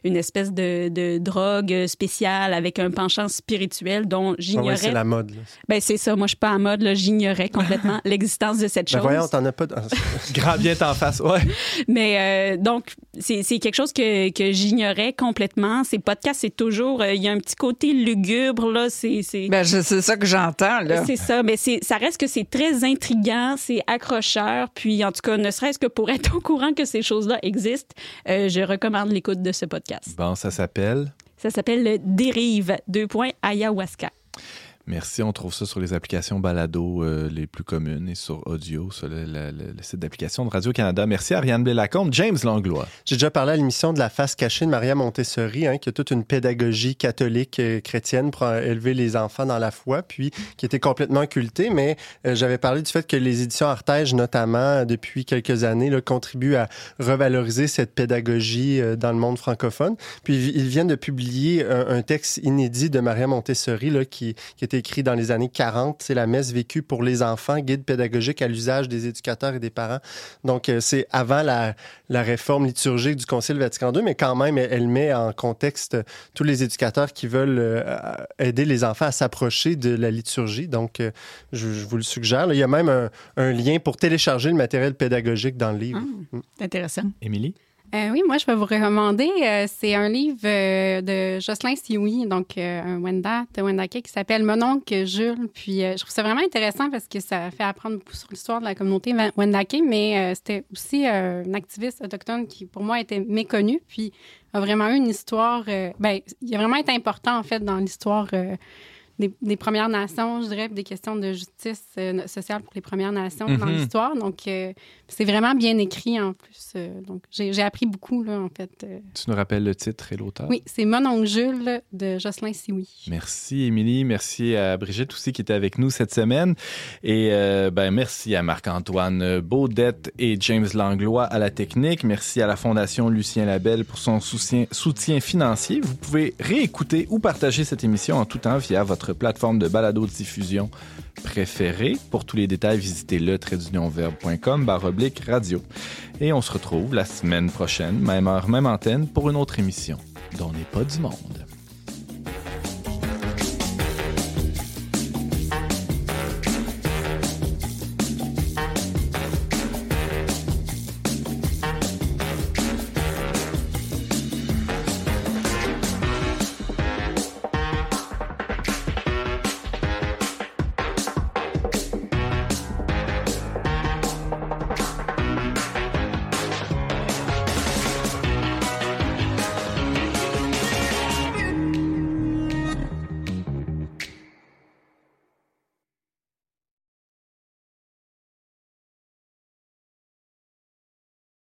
une espèce de, de drogue spéciale avec un penchant spirituel dont Ah ouais, j'ignorais. c'est la mode. là. Ben c'est ça, moi je suis pas en mode, là, j'ignorais complètement [laughs] l'existence de cette Ben chose. voyons, t'en as pas. de- [laughs] Grand bien t'en face. Ouais. Mais euh, donc, c'est quelque chose que, que j'ignorais complètement. Ces podcasts, c'est toujours, euh, il y a un petit côté lugubre, là, c'est... Ben, c'est ça que j'entends, là. C'est ça, mais c'est, ça reste que c'est très intriguant, c'est accrocheur, puis en tout cas, ne serait-ce que pour [laughs] être au courant que ces choses-là existent, euh, je recommande l'écoute de ce podcast. Bon, ça s'appelle? Ça s'appelle le Dérive, deux points, ayahuasca. Merci. On trouve ça sur les applications balado euh, les plus communes et sur audio, sur le, le- site d'application de Radio-Canada. Merci Ariane Blais-Lacombe. James Langlois. J'ai déjà parlé à l'émission de la face cachée de Maria Montessori, hein, qui a toute une pédagogie catholique chrétienne pour euh, élever les enfants dans la foi, puis qui était complètement occultée. Mais euh, j'avais parlé du fait que les éditions Artege, notamment depuis quelques années, là, contribuent à revaloriser cette pédagogie dans le monde francophone. Puis ils viennent de publier un, texte inédit de Maria Montessori là, qui, a été écrit dans les années 40. C'est la messe vécue pour les enfants, guide pédagogique à l'usage des éducateurs et des parents. Donc, euh, c'est avant la, la réforme liturgique du Concile Vatican II, mais quand même, elle, elle met en contexte tous les éducateurs qui veulent euh, aider les enfants à s'approcher de la liturgie. Donc, euh, je, je vous le suggère. Là, il y a même un, un lien pour télécharger le matériel pédagogique dans le livre. Ah, c'est intéressant. Émilie? Euh, oui, moi, je vais vous recommander. euh, c'est un livre euh, de Jocelyn Sioui, donc un Wenda, de Wendake, qui s'appelle Mon oncle Jules. Puis, je trouve ça vraiment intéressant parce que ça fait apprendre beaucoup sur l'histoire de la communauté Wendake, mais c'était aussi un activiste autochtone qui, pour moi, était méconnu. Puis, a vraiment eu une histoire. ben, il a vraiment été important, en fait, dans l'histoire. Des, des Premières Nations, je dirais, des questions de justice euh, sociale pour les Premières Nations dans Mhm. l'histoire. Donc, euh, c'est vraiment bien écrit en plus. euh, donc, j'ai appris beaucoup, là, en fait. Tu nous rappelles le titre et l'auteur? Oui, c'est Mon oncle Jules de Jocelyn Sioui. Merci, Émilie. Merci à Brigitte aussi qui était avec nous cette semaine. Et ben, merci à Marc-Antoine Baudette et James Langlois à la technique. Merci à la Fondation Lucien Labelle pour son soutien, soutien financier. Vous pouvez réécouter ou partager cette émission en tout temps via votre plateforme de balado-diffusion préférée. Pour tous les détails, visitez le traitdunionverbe.com oblique radio. Et on se retrouve la semaine prochaine, même heure, même antenne, pour une autre émission dont n'est pas du monde.